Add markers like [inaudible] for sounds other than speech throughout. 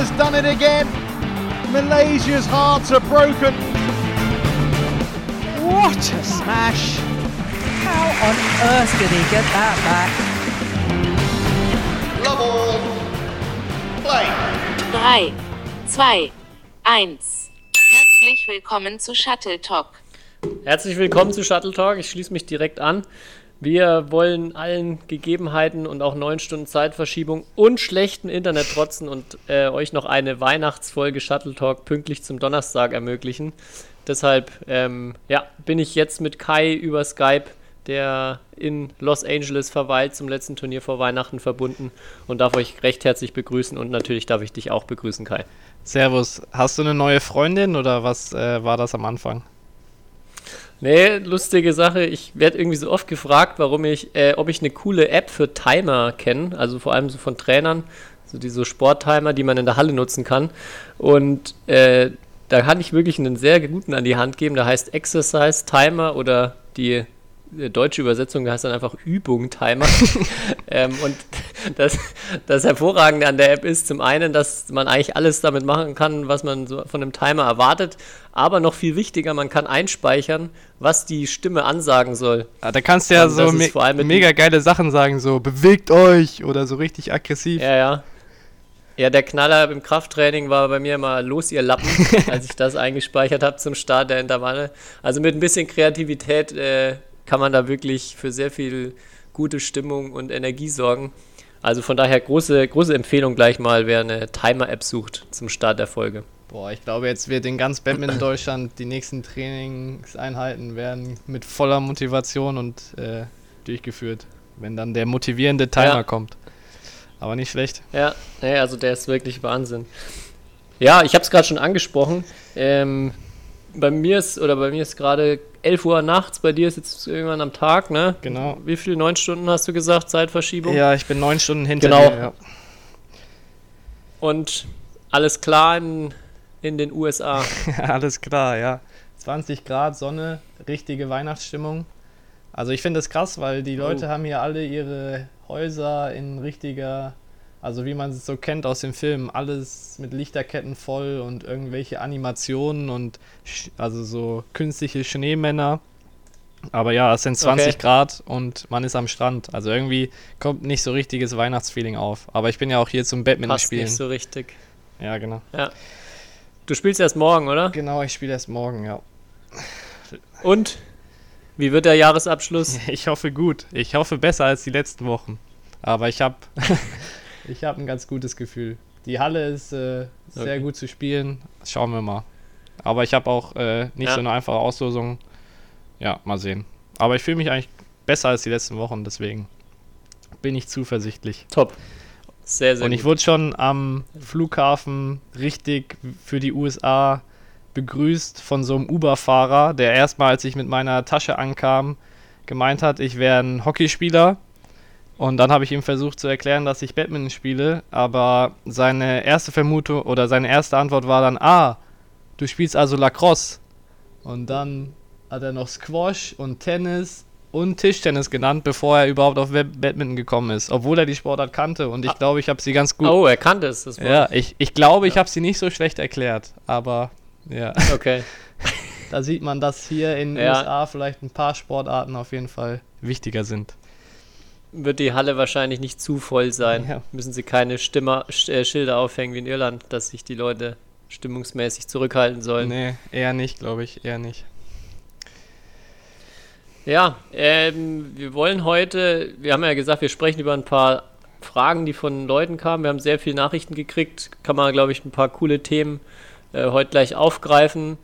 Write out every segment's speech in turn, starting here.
has done it again. Malaysia's hearts are broken. What a smash! How on earth did he get that back? Love all. Play. 3, 2, 1. Herzlich willkommen zu Shuttle Talk. Herzlich willkommen zu Shuttle Talk. Ich schließe mich direkt an. Wir wollen allen Gegebenheiten und auch neun Stunden Zeitverschiebung und schlechten Internet trotzen und äh, euch noch eine Weihnachtsfolge Shuttle Talk pünktlich zum Donnerstag ermöglichen. Deshalb ähm, ja, bin ich jetzt mit Kai über Skype, der in Los Angeles verweilt, zum letzten Turnier vor Weihnachten verbunden und darf euch recht herzlich begrüßen und natürlich darf ich dich auch begrüßen, Kai. Servus, hast du eine neue Freundin oder was äh, war das am Anfang? Nee, lustige Sache. Ich werde irgendwie so oft gefragt, warum ich, äh, ob ich eine coole App für Timer kenne, also vor allem so von Trainern, so diese Sporttimer, die man in der Halle nutzen kann. Und äh, da kann ich wirklich einen sehr guten an die Hand geben. Der heißt Exercise Timer oder die deutsche Übersetzung heißt dann einfach Übung Timer. [laughs] ähm, und das, das Hervorragende an der App ist zum einen, dass man eigentlich alles damit machen kann, was man so von einem Timer erwartet. Aber noch viel wichtiger, man kann einspeichern, was die Stimme ansagen soll. Ah, da kannst du ja so me mega geile Sachen sagen, so bewegt euch oder so richtig aggressiv. Ja, ja. Ja, der Knaller im Krafttraining war bei mir immer los, ihr Lappen, [laughs] als ich das eingespeichert habe zum Start der Intervalle. Also mit ein bisschen Kreativität äh, kann man da wirklich für sehr viel gute Stimmung und Energie sorgen. Also von daher große, große Empfehlung gleich mal, wer eine Timer-App sucht zum Start der Folge. Boah, ich glaube, jetzt wird in ganz Badminton Deutschland die nächsten Trainingseinheiten werden mit voller Motivation und äh, durchgeführt, wenn dann der motivierende Timer ja. kommt. Aber nicht schlecht. Ja, nee, also der ist wirklich Wahnsinn. Ja, ich habe es gerade schon angesprochen. Ähm, bei mir ist, oder bei mir ist gerade 11 Uhr nachts, bei dir ist jetzt irgendwann am Tag, ne? Genau. Wie viele? Neun Stunden hast du gesagt, Zeitverschiebung? Ja, ich bin neun Stunden hinter genau. dir. Ja. Und alles klar in, in den USA. [laughs] alles klar, ja. 20 Grad, Sonne, richtige Weihnachtsstimmung. Also ich finde das krass, weil die Leute oh. haben hier alle ihre Häuser in richtiger also wie man es so kennt aus den Filmen, alles mit Lichterketten voll und irgendwelche Animationen und also so künstliche Schneemänner. Aber ja, es sind 20 okay. Grad und man ist am Strand. Also irgendwie kommt nicht so richtiges Weihnachtsfeeling auf. Aber ich bin ja auch hier zum Badminton Passt spielen. nicht so richtig. Ja, genau. Ja. Du spielst erst morgen, oder? Genau, ich spiele erst morgen, ja. Und? Wie wird der Jahresabschluss? [laughs] Ich hoffe gut. Ich hoffe besser als die letzten Wochen. Aber ich habe [laughs] Ich habe ein ganz gutes Gefühl. Die Halle ist äh, sehr okay. gut zu spielen. Schauen wir mal. Aber ich habe auch äh, nicht ja. so eine einfache Auslosung. Ja, mal sehen. Aber ich fühle mich eigentlich besser als die letzten Wochen, deswegen bin ich zuversichtlich. Top. Sehr, sehr Und ich gut. wurde schon am Flughafen richtig für die USA begrüßt von so einem Uber-Fahrer, der erstmal, als ich mit meiner Tasche ankam, gemeint hat, ich wäre ein Hockeyspieler und dann habe ich ihm versucht zu erklären, dass ich Badminton spiele, aber seine erste Vermutung oder seine erste Antwort war dann, ah, du spielst also Lacrosse. Und dann hat er noch Squash und Tennis und Tischtennis genannt, bevor er überhaupt auf Badminton gekommen ist, obwohl er die Sportart kannte und ich ah. glaube, ich habe sie ganz gut. Oh, er kannte es. Das ja, ich, ich glaube, ja. ich habe sie nicht so schlecht erklärt, aber ja. Okay. [laughs] da sieht man, dass hier in den ja. USA vielleicht ein paar Sportarten auf jeden Fall wichtiger sind wird die Halle wahrscheinlich nicht zu voll sein. Ja. Müssen sie keine Stimmer, äh, Schilder aufhängen wie in Irland, dass sich die Leute stimmungsmäßig zurückhalten sollen. Nee, eher nicht, glaube ich, eher nicht. Ja, ähm, wir wollen heute, wir haben ja gesagt, wir sprechen über ein paar Fragen, die von Leuten kamen. Wir haben sehr viele Nachrichten gekriegt, kann man, glaube ich, ein paar coole Themen äh, heute gleich aufgreifen.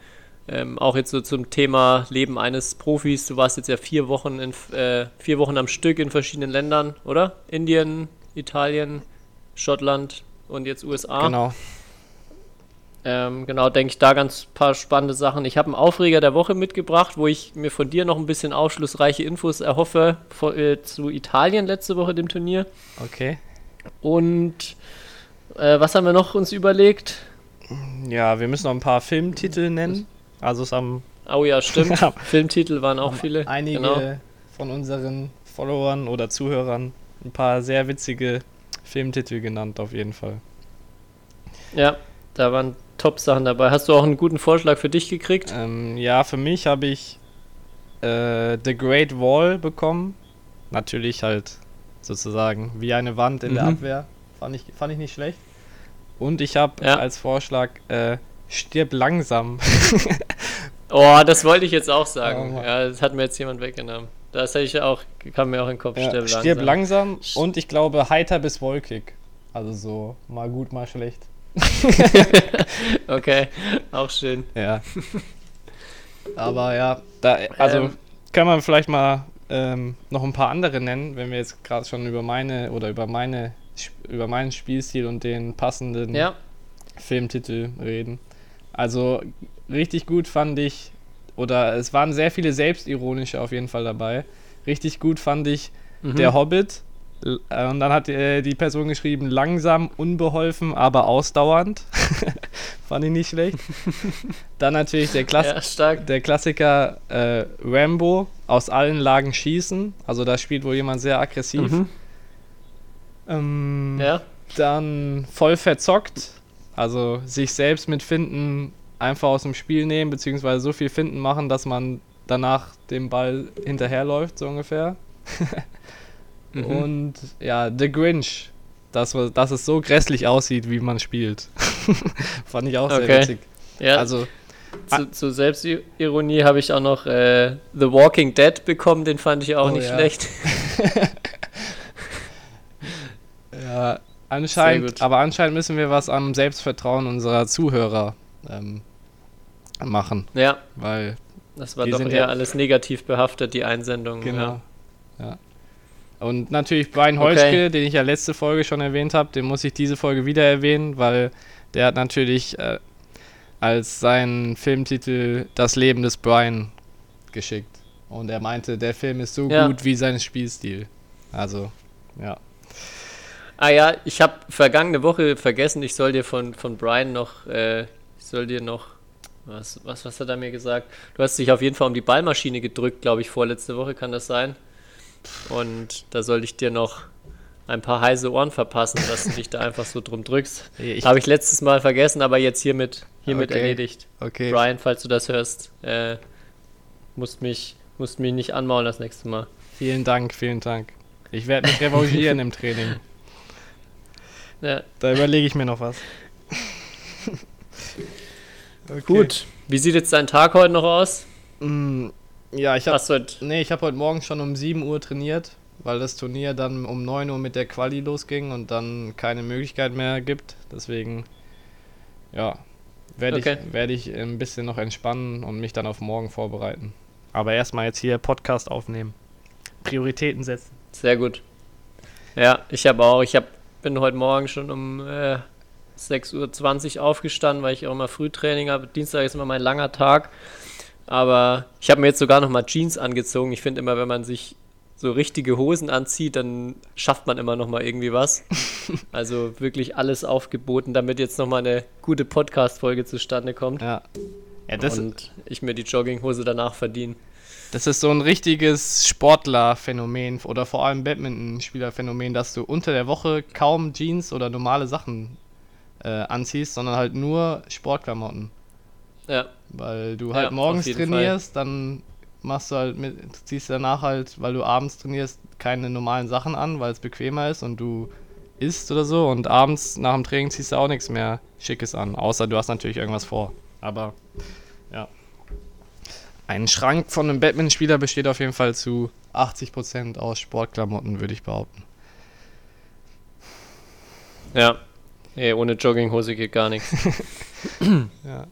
Ähm, auch jetzt so zum Thema Leben eines Profis. Du warst jetzt ja vier Wochen, in, äh, vier Wochen am Stück in verschiedenen Ländern, oder? Indien, Italien, Schottland und jetzt USA. Genau. Ähm, genau, denke ich da ganz paar spannende Sachen. Ich habe einen Aufreger der Woche mitgebracht, wo ich mir von dir noch ein bisschen aufschlussreiche Infos erhoffe vor, äh, zu Italien letzte Woche dem Turnier. Okay. Und äh, was haben wir noch uns überlegt? Ja, wir müssen noch ein paar Filmtitel nennen. Also es haben. Oh ja, stimmt. [laughs] Filmtitel waren auch viele. Einige genau. von unseren Followern oder Zuhörern ein paar sehr witzige Filmtitel genannt, auf jeden Fall. Ja, da waren Top-Sachen dabei. Hast du auch einen guten Vorschlag für dich gekriegt? Ähm, ja, für mich habe ich äh, The Great Wall bekommen. Natürlich halt sozusagen wie eine Wand in der Mhm. Abwehr. Fand ich, fand ich nicht schlecht. Und ich habe Ja. als Vorschlag äh, Stirb langsam. [laughs] Oh, das wollte ich jetzt auch Oh sagen. Mann. ja, das hat mir jetzt jemand weggenommen. Das hätte ich auch, kam mir auch in den Kopf. Ja, Stirb Stirb langsam. langsam und ich glaube heiter bis wolkig. Also so mal gut, mal schlecht. [laughs] Okay, auch schön. Ja. Aber ja, da, also Ähm. kann man vielleicht mal ähm, noch ein paar andere nennen, wenn wir jetzt gerade schon über meine oder über meine über meinen Spielstil und den passenden Ja, Filmtitel reden. Also richtig gut fand ich, oder es waren sehr viele selbstironische auf jeden Fall dabei. Richtig gut fand ich mhm. Der Hobbit. Äh, Und dann hat äh, die Person geschrieben, langsam, unbeholfen, aber ausdauernd. [laughs] fand ich nicht schlecht. [laughs] dann natürlich der, Klass ja, der Klassiker äh, Rambo, aus allen Lagen schießen. Also da spielt wohl jemand sehr aggressiv. Mhm. Ähm, Ja, dann voll verzockt. Also sich selbst mit Finden einfach aus dem Spiel nehmen, beziehungsweise so viel Finden machen, dass man danach dem Ball hinterherläuft, so ungefähr. [laughs] Mhm. Und ja, The Grinch. Dass, dass es so grässlich aussieht, wie man spielt. [laughs] Fand ich auch sehr Okay. witzig. ja. Also, zu, zu Selbstironie habe ich auch noch äh, The Walking Dead bekommen, den fand ich auch Oh, nicht ja. schlecht. [laughs] ja, Sehr anscheinend, aber anscheinend müssen wir was am Selbstvertrauen unserer Zuhörer ähm, machen, Ja, weil das war doch eher ja- alles negativ behaftet, die Einsendung. Genau. Ja. Ja. Und natürlich Brian Okay. Holzke, den ich ja letzte Folge schon erwähnt habe, den muss ich diese Folge wieder erwähnen, weil der hat natürlich äh, als seinen Filmtitel Das Leben des Brian geschickt. Und er meinte, der Film ist so Ja. gut wie sein Spielstil. Also, ja. Ah ja, ich habe vergangene Woche vergessen, ich soll dir von, von Brian noch, äh, ich soll dir noch, was, was, was hat er mir gesagt? Du hast dich auf jeden Fall um die Ballmaschine gedrückt, glaube ich, vorletzte Woche, kann das sein? Und da soll ich dir noch ein paar heiße Ohren verpassen, dass du dich da einfach so drum drückst. [laughs] Habe ich letztes Mal vergessen, aber jetzt hiermit, hiermit Okay. erledigt. okay. Brian, falls du das hörst, äh, musst mich, musst mich nicht anmaulen das nächste Mal. Vielen Dank, vielen Dank. Ich werde mich revanchieren [laughs] im Training. Ja, Da überlege ich mir noch was. [laughs] Okay. gut. Wie sieht jetzt dein Tag heute noch aus? Mm, ja, ich habe Nee, ich habe heute Morgen schon um 7 Uhr trainiert, weil das Turnier dann um 9 Uhr mit der Quali losging und dann keine Möglichkeit mehr gibt. Deswegen, ja, werde Okay. ich, werd ich ein bisschen noch entspannen und mich dann auf morgen vorbereiten. Aber erstmal jetzt hier Podcast aufnehmen. Prioritäten setzen. Sehr Ja, ich habe auch. Ich hab, bin heute Morgen schon um äh, 6.20 Uhr aufgestanden, weil ich auch immer Frühtraining habe. Dienstag ist immer mein langer Tag. Aber ich habe mir jetzt sogar noch mal Jeans angezogen. Ich finde immer, wenn man sich so richtige Hosen anzieht, dann schafft man immer noch mal irgendwie was. [laughs] Also wirklich alles aufgeboten, damit jetzt noch mal eine gute Podcast-Folge zustande kommt. Ja. Ja, das, und ich mir die Jogginghose danach verdiene. Das ist so ein richtiges Sportlerphänomen oder vor allem Badminton-Spielerphänomen, dass du unter der Woche kaum Jeans oder normale Sachen äh, anziehst, sondern halt nur Sportklamotten. Ja, Weil du Ja, halt auf morgens trainierst, dann machst du halt mit, ziehst danach halt, weil du abends trainierst, keine normalen Sachen an, weil es bequemer ist und du isst oder so und abends nach dem Training ziehst du auch nichts mehr Schickes an, außer du hast natürlich irgendwas vor. Aber ja. Ein Schrank von einem Badmintonspieler besteht auf jeden Fall zu 80% aus Sportklamotten, würde ich behaupten. ja. Nee, ohne Jogginghose geht gar nichts. [laughs] Ja.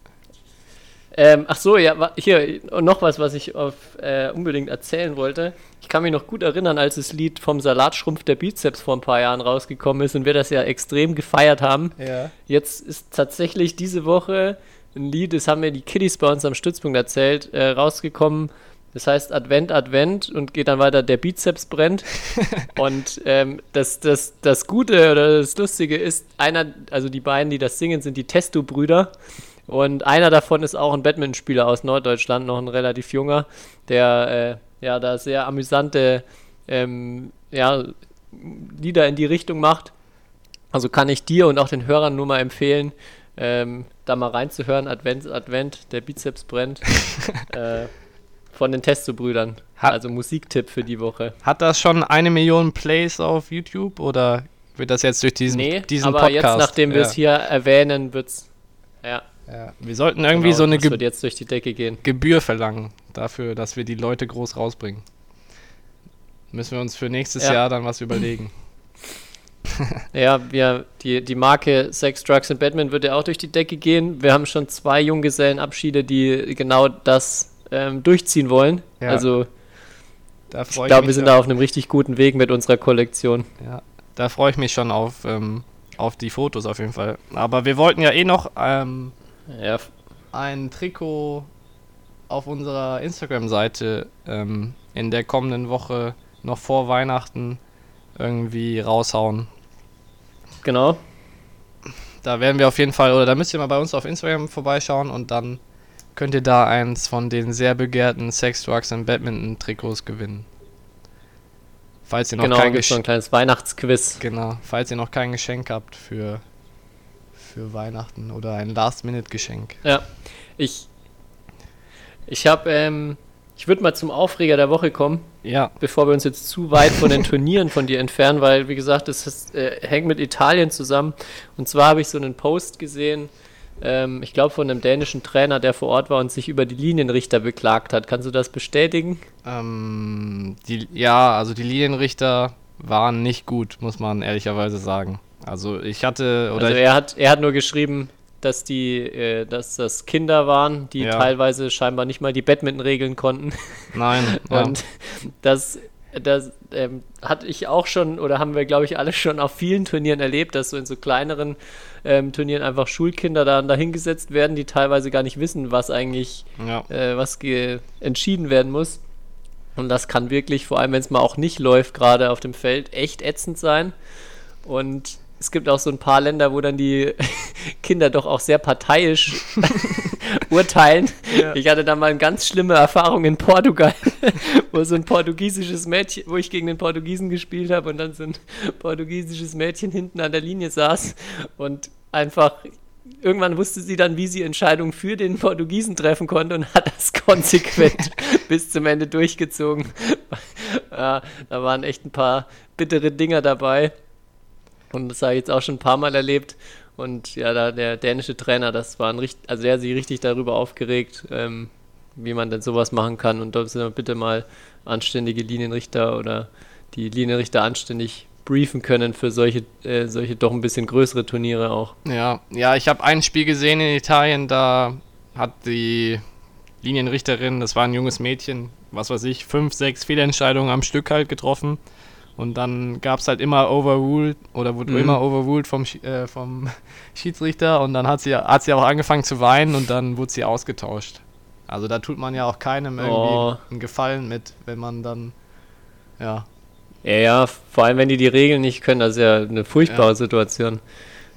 Ähm, ach so, ja, hier noch was, was ich auf, äh, unbedingt erzählen wollte. Ich kann mich noch gut erinnern, als das Lied vom Salatschrumpf der Bizeps vor ein paar Jahren rausgekommen ist und wir das ja extrem gefeiert haben. Ja. Jetzt ist tatsächlich diese Woche ein Lied, das haben mir die Kiddies bei uns am Stützpunkt erzählt, äh, rausgekommen. Das heißt Advent, Advent und geht dann weiter, der Bizeps brennt. [laughs] und ähm, das, das, das Gute oder das Lustige ist, einer, also die beiden, die das singen, sind die Testo-Brüder. Und einer davon ist auch ein Badmintonspieler aus Norddeutschland, noch ein relativ junger, der äh, ja da sehr amüsante ähm, ja, Lieder in die Richtung macht. Also kann ich dir und auch den Hörern nur mal empfehlen, ähm, da mal reinzuhören. Advent, Advent, der Bizeps brennt. [laughs] äh, von den Testo-Brüdern. Also Musiktipp für die Woche. Hat das schon eine Million Plays auf YouTube oder wird das jetzt durch diesen, Nee, diesen aber Podcast? jetzt, nachdem wir ja. es hier erwähnen, wird's. Ja, Ja. Wir sollten irgendwie genau, so eine Ge jetzt durch die Decke gehen. Gebühr verlangen dafür, dass wir die Leute groß rausbringen. Müssen wir uns für nächstes Ja. Jahr dann was überlegen. [laughs] Ja, wir, die, die Marke Sex, Drugs und Batman wird ja auch durch die Decke gehen. Wir haben schon zwei Junggesellenabschiede, die genau das ähm, durchziehen wollen. Ja. Also Da ich freue glaube, wir sind da auf einem richtig guten Weg mit unserer Kollektion. Ja, da freue ich mich schon auf, ähm, auf die Fotos auf jeden Fall. Aber wir wollten ja eh noch ähm, Ja, ein Trikot auf unserer Instagram-Seite ähm, in der kommenden Woche noch vor Weihnachten irgendwie raushauen. Genau. Da werden wir auf jeden Fall, oder da müsst ihr mal bei uns auf Instagram vorbeischauen und dann könnt ihr da eins von den sehr begehrten Sex, Drugs und Badminton Trikots gewinnen. Falls ihr noch Genau, kein gibt so ein Geschenk, kleines Weihnachtsquiz. genau, falls ihr noch kein Geschenk habt für für Weihnachten oder ein Last-Minute-Geschenk. Ja, ich, ich habe, ähm, ich würde mal zum Aufreger der Woche kommen, Ja, bevor wir uns jetzt zu weit von den Turnieren von dir entfernen, weil, wie gesagt, das ist, äh, hängt mit Italien zusammen. Und zwar habe ich so einen Post gesehen, ähm, ich glaube von einem dänischen Trainer, der vor Ort war und sich über die Linienrichter beklagt hat. Kannst du das bestätigen? ähm, die, ja, also die Linienrichter waren nicht gut, muss man ehrlicherweise sagen. Also ich hatte, oder also er hat, er hat nur geschrieben, dass die, äh, dass das Kinder waren, die Ja. teilweise scheinbar nicht mal die Badminton-Regeln konnten. [laughs] nein, ja. Und das, das ähm, hatte ich auch schon, oder haben wir, glaube ich, alle schon auf vielen Turnieren erlebt, dass so in so kleineren ähm, Turnieren einfach Schulkinder da dahingesetzt werden, die teilweise gar nicht wissen, was eigentlich, ja. äh, was entschieden werden muss. Und das kann wirklich, vor allem wenn es mal auch nicht läuft, gerade auf dem Feld, echt ätzend sein. Und es gibt auch so ein paar Länder, wo dann die [laughs] Kinder doch auch sehr parteiisch [laughs] urteilen. Ich hatte da mal eine ganz schlimme Erfahrung in Portugal, [laughs] wo so ein portugiesisches Mädchen, wo ich gegen den Portugiesen gespielt habe und dann so ein portugiesisches Mädchen hinten an der Linie saß und einfach irgendwann wusste sie dann, wie sie Entscheidungen für den Portugiesen treffen konnte und hat das konsequent bis zum Ende durchgezogen. ja, da waren echt ein paar bittere Dinger dabei. Und das habe ich jetzt auch schon ein paar Mal erlebt. Und ja, da der dänische Trainer, das war ein richtig, also der hat sich richtig darüber aufgeregt, ähm, wie man denn sowas machen kann. Und da sind wir bitte mal anständige Linienrichter oder die Linienrichter anständig briefen können für solche, äh, solche doch ein bisschen größere Turniere auch. Ja, ja, ich habe ein Spiel gesehen in Italien, da hat die Linienrichterin, das war ein junges Mädchen, was weiß ich, fünf, sechs Fehlentscheidungen am Stück halt getroffen. Und dann gab es halt immer Overruled oder wurde Mhm. immer Overruled vom, äh, vom [laughs] Schiedsrichter und dann hat sie, hat sie auch angefangen zu weinen und dann wurde sie ausgetauscht. Also da tut man ja auch keinem irgendwie Oh. einen Gefallen mit, wenn man dann, ja, Ja, ja, vor allem wenn die die Regeln nicht können, das ist ja eine furchtbare Ja. Situation.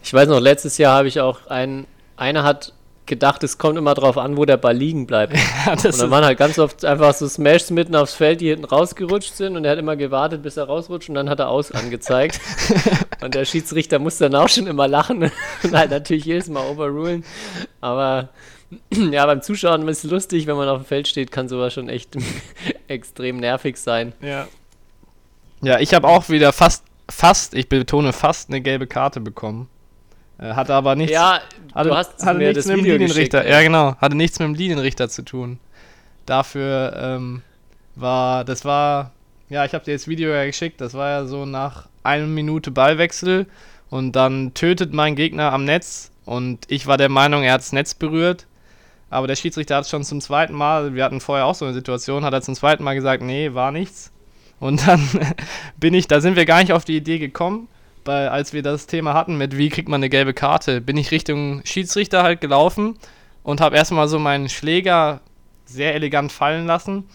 Ich weiß noch, letztes Jahr habe ich auch einen, einer hat gedacht, es kommt immer drauf an, wo der Ball liegen bleibt. [laughs] das Und dann waren halt ganz oft einfach so Smashs mitten aufs Feld, die hinten rausgerutscht sind und er hat immer gewartet, bis er rausrutscht und dann hat er aus angezeigt. [laughs] und der Schiedsrichter muss dann auch schon immer lachen [laughs] und halt natürlich jedes Mal overrulen. Aber [clears throat] ja, beim Zuschauen ist es lustig, wenn man auf dem Feld steht, kann sowas schon echt extrem nervig sein. Ja. Ja, ich habe auch wieder fast, fast, ich betone fast, eine gelbe Karte bekommen. Äh, hatte aber nichts, ja, hatte, hatte nichts mit dem Video Linienrichter. geschickt, ja, genau, hatte nichts mit dem Linienrichter zu tun. Dafür ähm, war, das war, ja, ich habe dir das Video ja geschickt. Das war ja so nach einer Minute Ballwechsel und dann tötet mein Gegner am Netz und ich war der Meinung, er hat das Netz berührt. Aber der Schiedsrichter hat es schon zum zweiten Mal, wir hatten vorher auch so eine Situation, hat er zum zweiten Mal gesagt, nee, war nichts. Und dann [laughs] bin ich, da sind wir gar nicht auf die Idee gekommen, weil als wir das Thema hatten mit wie kriegt man eine gelbe Karte, bin ich Richtung Schiedsrichter halt gelaufen und habe erstmal so meinen Schläger sehr elegant fallen lassen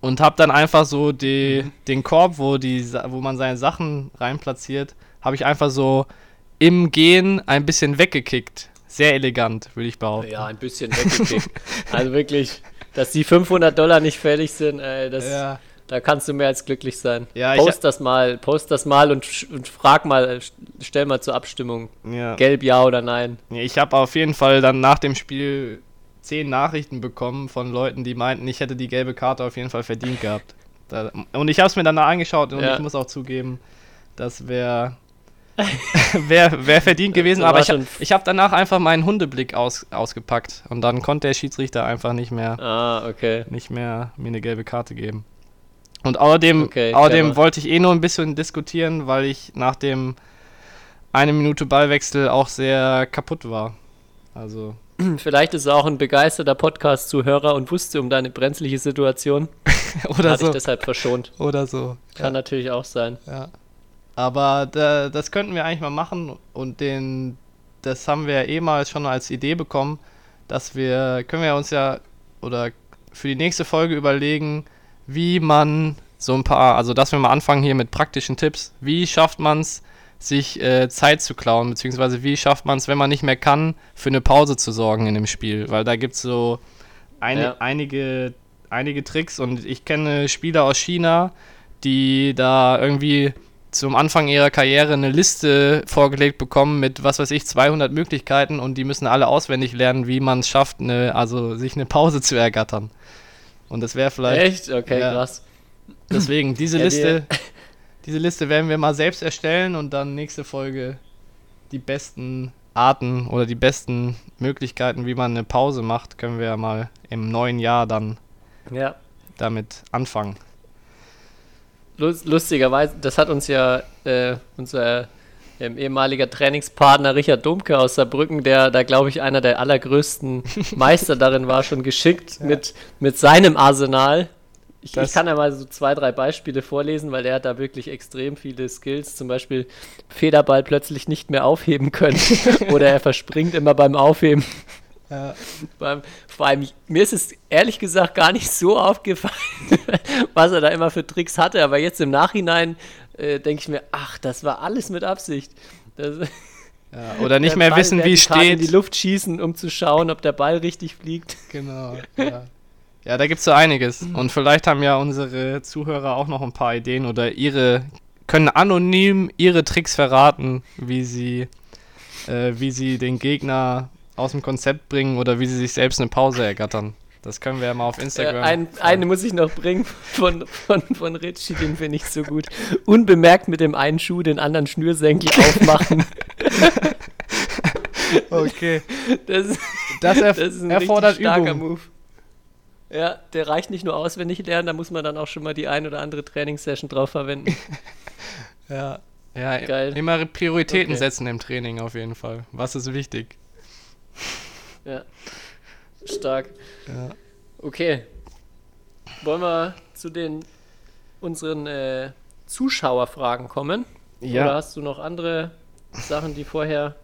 und habe dann einfach so die, den Korb, wo, die, wo man seine Sachen rein platziert, habe ich einfach so im Gehen ein bisschen weggekickt. Sehr elegant, würde ich behaupten. Ja, ein bisschen weggekickt. also wirklich, dass die 500 Dollar nicht fertig sind, äh, das, Ja. Da kannst du mehr als glücklich sein. Ja, ich- post das mal, post das mal und, und frag mal, äh, stell mal zur Abstimmung. Ja. Gelb ja oder nein. Ich habe auf jeden Fall dann nach dem Spiel zehn Nachrichten bekommen von Leuten, die meinten, ich hätte die gelbe Karte auf jeden Fall verdient gehabt. Da, und ich habe es mir danach angeschaut und Ja. ich muss auch zugeben, das wäre [laughs] wär, wär verdient [laughs] gewesen. Da Aber ich, hab- ich habe danach einfach meinen Hundeblick aus, ausgepackt und dann konnte der Schiedsrichter einfach nicht mehr, Ah, okay. nicht mehr mir eine gelbe Karte geben. Und außerdem, Okay, außerdem wollte ich eh nur ein bisschen diskutieren, weil ich nach dem eine Minute Ballwechsel auch sehr kaputt war. Also [clears throat] Vielleicht ist er auch ein begeisterter Podcast-Zuhörer und wusste um deine brenzliche Situation. [laughs] oder Hat so. dich deshalb verschont. Oder so. Kann natürlich auch sein. Ja. Aber da, das könnten wir eigentlich mal machen und den, das haben wir ja eh mal schon als Idee bekommen, dass wir, können wir uns ja oder für die nächste Folge überlegen, wie man so ein paar, also dass wir mal anfangen hier mit praktischen Tipps. Wie schafft man es, sich äh, Zeit zu klauen, beziehungsweise wie schafft man es, wenn man nicht mehr kann, für eine Pause zu sorgen in dem Spiel? Weil da gibt es so eine, Ja. einige, einige Tricks und ich kenne Spieler aus China, die da irgendwie zum Anfang ihrer Karriere eine Liste vorgelegt bekommen mit, was weiß ich, 200 Möglichkeiten und die müssen alle auswendig lernen, wie man es schafft, eine, also sich eine Pause zu ergattern. Und das wäre vielleicht Echt? Okay, Ja. krass. deswegen [laughs] diese Ja, Liste, diese Liste werden wir mal selbst erstellen und dann nächste Folge die besten Arten oder die besten Möglichkeiten, wie man eine Pause macht, können wir ja mal im neuen Jahr dann Ja. damit anfangen. Lust, lustigerweise, das hat uns ja äh, unser ehemaliger Trainingspartner Richard Domke aus Saarbrücken, der da, glaube ich, einer der allergrößten [laughs] Meister darin war, schon geschickt mit, mit seinem Arsenal. Ich, ich kann ja mal so zwei, drei Beispiele vorlesen, weil der hat da wirklich extrem viele Skills. Zum Beispiel Federball plötzlich nicht mehr aufheben können [laughs] oder er verspringt immer beim Aufheben. Beim, vor allem, mir ist es ehrlich gesagt gar nicht so aufgefallen, [laughs] was er da immer für Tricks hatte, aber jetzt im Nachhinein äh, denke ich mir, ach, das war alles mit Absicht. Das, Ja, oder nicht mehr Ball wissen, wie es vertikal in steht. die Luft schießen, um zu schauen, ob der Ball richtig fliegt. Genau, ja. Ja, da gibt es so einiges. Und vielleicht haben ja unsere Zuhörer auch noch ein paar Ideen oder ihre, können anonym ihre Tricks verraten, wie sie, äh, wie sie den Gegner aus dem Konzept bringen oder wie sie sich selbst eine Pause ergattern. Das können wir ja mal auf Äh, Instagram. ein, eine muss ich noch bringen von, von, von Ritchie, den finde ich so gut. Unbemerkt mit dem einen Schuh den anderen Schnürsenkel [laughs] aufmachen. okay. Das, Das, erf das ist ein erfordert starker Übung. Move. Ja, der reicht nicht nur auswendig lernen, da muss man dann auch schon mal die ein oder andere Trainingssession drauf verwenden. [laughs] Ja, ja Geil. immer Prioritäten Okay. setzen im Training auf jeden Fall. Was ist wichtig? Ja. Stark. Ja. Okay. Wollen wir zu den unseren äh, Zuschauerfragen kommen? Ja. Oder hast du noch andere Sachen, die vorher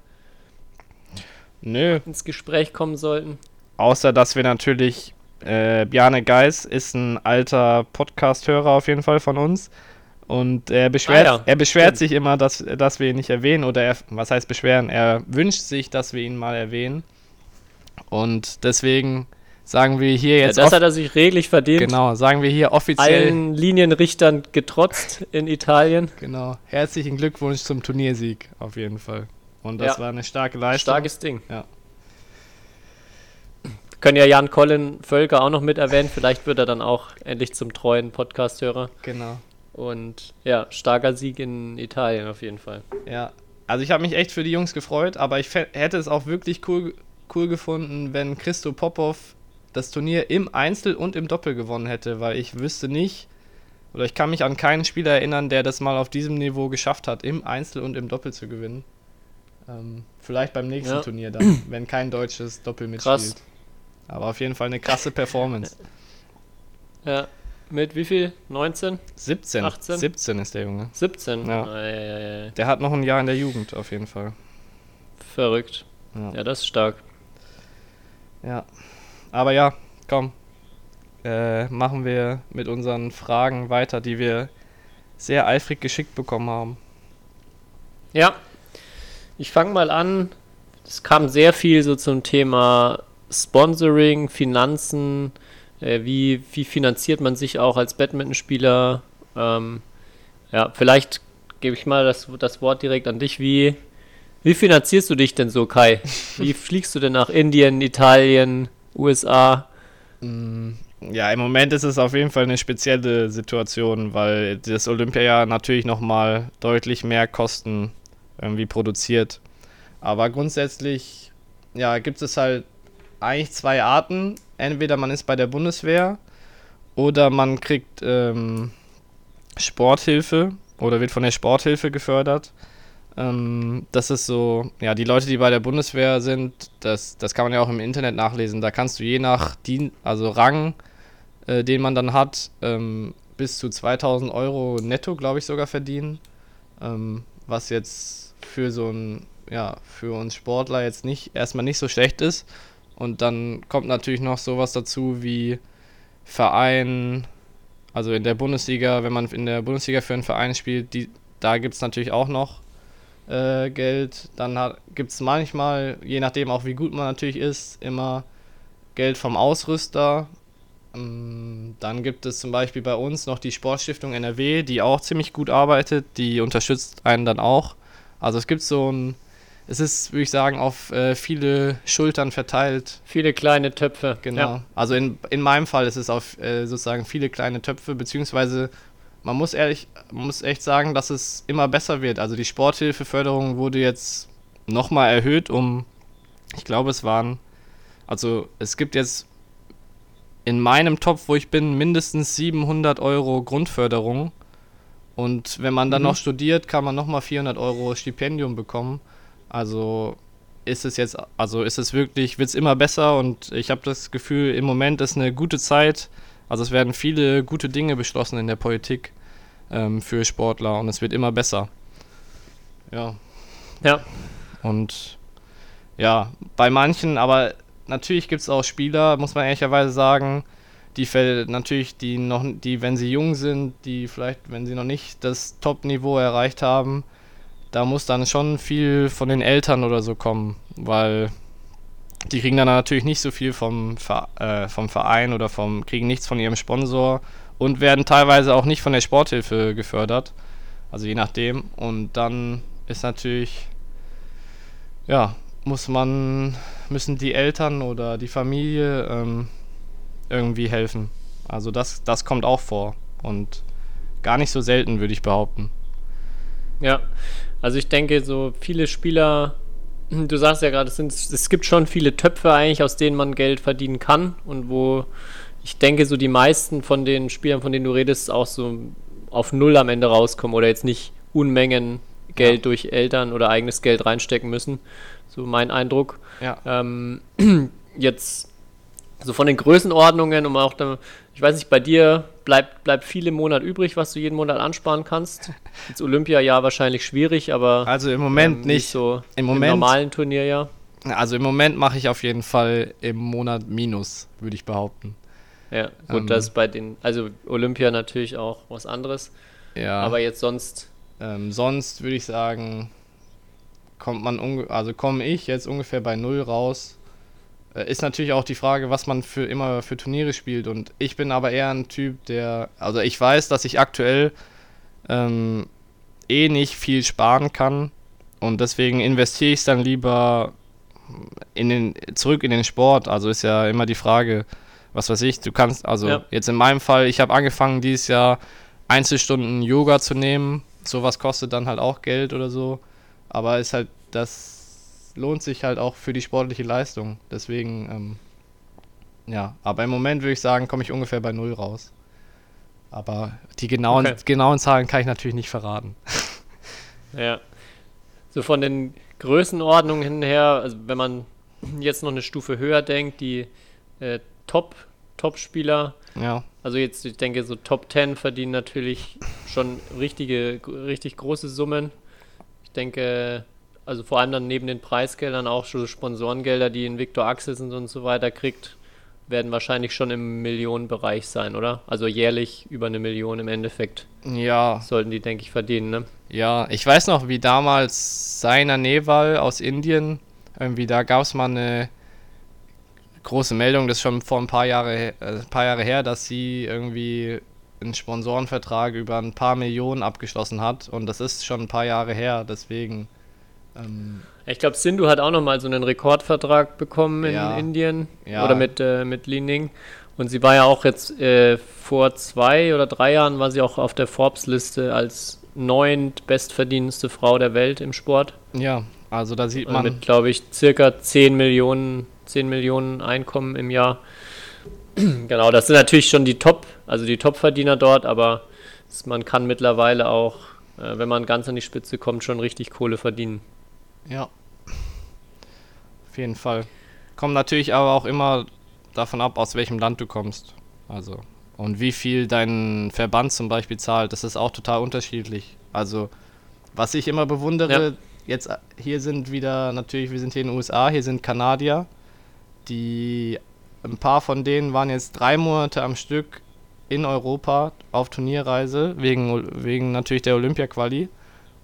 Nö, ins Gespräch kommen sollten? Außer, dass wir natürlich, äh, Bjarne Geis ist ein alter Podcast-Hörer auf jeden Fall von uns. Und er beschwert, Ah ja, er beschwert stimmt. sich immer, dass, dass wir ihn nicht erwähnen. Oder er, was heißt beschweren? Er wünscht sich, dass wir ihn mal erwähnen. Und deswegen sagen wir hier Ja, jetzt. das off- hat er sich reglich verdient. genau, sagen wir hier offiziell. Allen Linienrichtern getrotzt in Italien. Genau. Herzlichen Glückwunsch zum Turniersieg, auf jeden Fall. Und das Ja. war eine starke Leistung. Starkes Ding. Ja. Können ja Jan Colin Völker auch noch mit erwähnen. Vielleicht wird er dann auch endlich zum treuen Podcast-Hörer. Genau. Und ja, starker Sieg in Italien auf jeden Fall. Ja, also ich habe mich echt für die Jungs gefreut, aber ich hätte es auch wirklich cool, cool gefunden, wenn Christo Popov das Turnier im Einzel und im Doppel gewonnen hätte, weil ich wüsste nicht, oder ich kann mich an keinen Spieler erinnern, der das mal auf diesem Niveau geschafft hat, im Einzel und im Doppel zu gewinnen. Ähm, vielleicht beim nächsten Ja. Turnier dann, [clears throat] wenn kein deutsches Doppel mitspielt. Krass. Aber auf jeden Fall eine krasse Performance. Ja. Mit wie viel? 19? 17. 18? 17 ist der Junge. 17? Ja. Ei, ei, ei. Der hat noch ein Jahr in der Jugend auf jeden Fall. Verrückt. Ja. Ja, das ist stark. Ja. Aber ja, komm. Äh, machen wir mit unseren Fragen weiter, die wir sehr eifrig geschickt bekommen haben. Ja. Ich fange mal an. Es kam sehr viel so zum Thema Sponsoring, Finanzen, Äh, wie, wie finanziert man sich auch als Badmintonspieler? Ähm, ja, vielleicht gebe ich mal das, das Wort direkt an dich. Wie, wie finanzierst du dich denn so, Kai? Wie [laughs] fliegst du denn nach Indien, Italien, USA? Ja, im Moment ist es auf jeden Fall eine spezielle Situation, weil das Olympiajahr natürlich nochmal deutlich mehr Kosten irgendwie produziert. Aber grundsätzlich, ja, gibt es halt eigentlich zwei Arten. Entweder man ist bei der Bundeswehr oder man kriegt ähm, Sporthilfe oder wird von der Sporthilfe gefördert. Ähm, das ist so, ja, die Leute, die bei der Bundeswehr sind, das, das kann man ja auch im Internet nachlesen. Da kannst du je nach Dien also Rang, äh, den man dann hat, ähm, bis zu 2000 Euro netto, glaube ich, sogar verdienen. Ähm, was jetzt für so ein, ja, für uns Sportler jetzt nicht, erstmal nicht so schlecht ist. Und dann kommt natürlich noch sowas dazu wie Verein, also in der Bundesliga, wenn man in der Bundesliga für einen Verein spielt, die, da gibt es natürlich auch noch äh, Geld. Dann gibt es manchmal, je nachdem auch wie gut man natürlich ist, immer Geld vom Ausrüster. Ähm, dann gibt es zum Beispiel bei uns noch die Sportstiftung NRW, die auch ziemlich gut arbeitet. Die unterstützt einen dann auch. Also es gibt so ein, es ist, würde ich sagen, auf äh, viele Schultern verteilt. Viele kleine Töpfe. Genau. Ja. Also in, in meinem Fall ist es auf äh, sozusagen viele kleine Töpfe, beziehungsweise man muss ehrlich, man muss echt sagen, dass es immer besser wird. Also die Sporthilfeförderung wurde jetzt nochmal erhöht um, ich glaube es waren, also es gibt jetzt in meinem Topf, wo ich bin, mindestens 700 Euro Grundförderung. Und wenn man dann Mhm. noch studiert, kann man nochmal 400 Euro Stipendium bekommen. Also ist es jetzt, also ist es wirklich, wird es immer besser und ich habe das Gefühl, im Moment ist eine gute Zeit. Also es werden viele gute Dinge beschlossen in der Politik ähm, für Sportler und es wird immer besser. Ja. Ja. Und ja, bei manchen, aber natürlich gibt es auch Spieler, muss man ehrlicherweise sagen, die natürlich, die noch, die, wenn sie jung sind, die vielleicht, wenn sie noch nicht das Top-Niveau erreicht haben, da muss dann schon viel von den Eltern oder so kommen, weil die kriegen dann natürlich nicht so viel vom, Ver äh, vom Verein oder vom, kriegen nichts von ihrem Sponsor und werden teilweise auch nicht von der Sporthilfe gefördert. Also je nachdem. Und dann ist natürlich, ja, muss man, müssen die Eltern oder die Familie ähm, irgendwie helfen. Also das, das kommt auch vor. Und gar nicht so selten, würde ich behaupten. Ja, also ich denke, so viele Spieler, du sagst ja gerade, es, es gibt schon viele Töpfe eigentlich, aus denen man Geld verdienen kann und wo ich denke, so die meisten von den Spielern, von denen du redest, auch so auf Null am Ende rauskommen oder jetzt nicht Unmengen Geld Ja. durch Eltern oder eigenes Geld reinstecken müssen. So mein Eindruck. Ja. Ähm, [clears throat] jetzt so von den Größenordnungen, um auch da, ich weiß nicht, bei dir bleibt, bleibt viel im Monat übrig, was du jeden Monat ansparen kannst. [laughs] Jetzt Olympia-Jahr wahrscheinlich schwierig, aber Also im Moment ähm, nicht. so Im Moment- normalen Turnierjahr. Also im Moment mache ich auf jeden Fall im Monat Minus, würde ich behaupten. Ja, gut, Ähm. das ist bei den, also Olympia natürlich auch was anderes, Ja. aber jetzt sonst, Ähm, sonst würde ich sagen, kommt man unge also komme ich jetzt ungefähr bei null raus. Äh, ist natürlich auch die Frage, was man für immer für Turniere spielt. Und ich bin aber eher ein Typ, der, also ich weiß, dass ich aktuell ähm, eh nicht viel sparen kann und deswegen investiere ich es dann lieber in den zurück in den Sport. Also ist ja immer die Frage, was weiß ich, du kannst, also Ja. jetzt in meinem Fall, ich habe angefangen dieses Jahr Einzelstunden Yoga zu nehmen. Sowas kostet dann halt auch Geld oder so. Aber ist halt, das lohnt sich halt auch für die sportliche Leistung. Deswegen, ähm, ja, aber im Moment würde ich sagen, komme ich ungefähr bei null raus. Aber die genauen, Okay. genauen Zahlen kann ich natürlich nicht verraten. [laughs] ja. So von den Größenordnungen her, also wenn man jetzt noch eine Stufe höher denkt, die äh, Top, Top-Spieler, Ja, Also jetzt, ich denke, so Top 10 verdienen natürlich schon richtige, richtig große Summen. Ich denke, also vor allem dann neben den Preisgeldern auch schon Sponsorengelder, die ein Victor Axelsen und so weiter kriegt, werden wahrscheinlich schon im Millionenbereich sein, oder? Also jährlich über eine Million im Endeffekt ja, sollten die, denke ich, verdienen, ne? Ja, ich weiß noch, wie damals Saina Nehwal aus Indien, irgendwie da gab es mal eine große Meldung, das ist schon vor ein paar Jahre, äh, paar Jahre her, dass sie irgendwie einen Sponsorenvertrag über ein paar Millionen abgeschlossen hat. Und das ist schon ein paar Jahre her, deswegen. Ähm, Ich glaube, Sindhu hat auch nochmal so einen Rekordvertrag bekommen in Ja. Indien. Ja. Oder mit, äh, mit Li Ning. Und sie war ja auch jetzt äh, vor zwei oder drei Jahren war sie auch auf der Forbes-Liste als neunt bestverdienendste Frau der Welt im Sport. ja, also da sieht man. mit, glaube ich, circa 10 Millionen, 10 Millionen Einkommen im Jahr. [clears throat] genau, das sind natürlich schon die Top, also die Top-Verdiener dort, aber man kann mittlerweile auch, äh, wenn man ganz an die Spitze kommt, schon richtig Kohle verdienen. Ja. Auf jeden Fall. Kommt natürlich aber auch immer davon ab, aus welchem Land du kommst. Also. Und wie viel dein Verband zum Beispiel zahlt, das ist auch total unterschiedlich. Also, was ich immer bewundere, Ja. jetzt äh, hier sind wieder, natürlich, wir sind hier in den USA, hier sind Kanadier, die, ein paar von denen waren jetzt drei Monate am Stück in Europa auf Turnierreise, wegen, wegen natürlich der Olympia-Quali.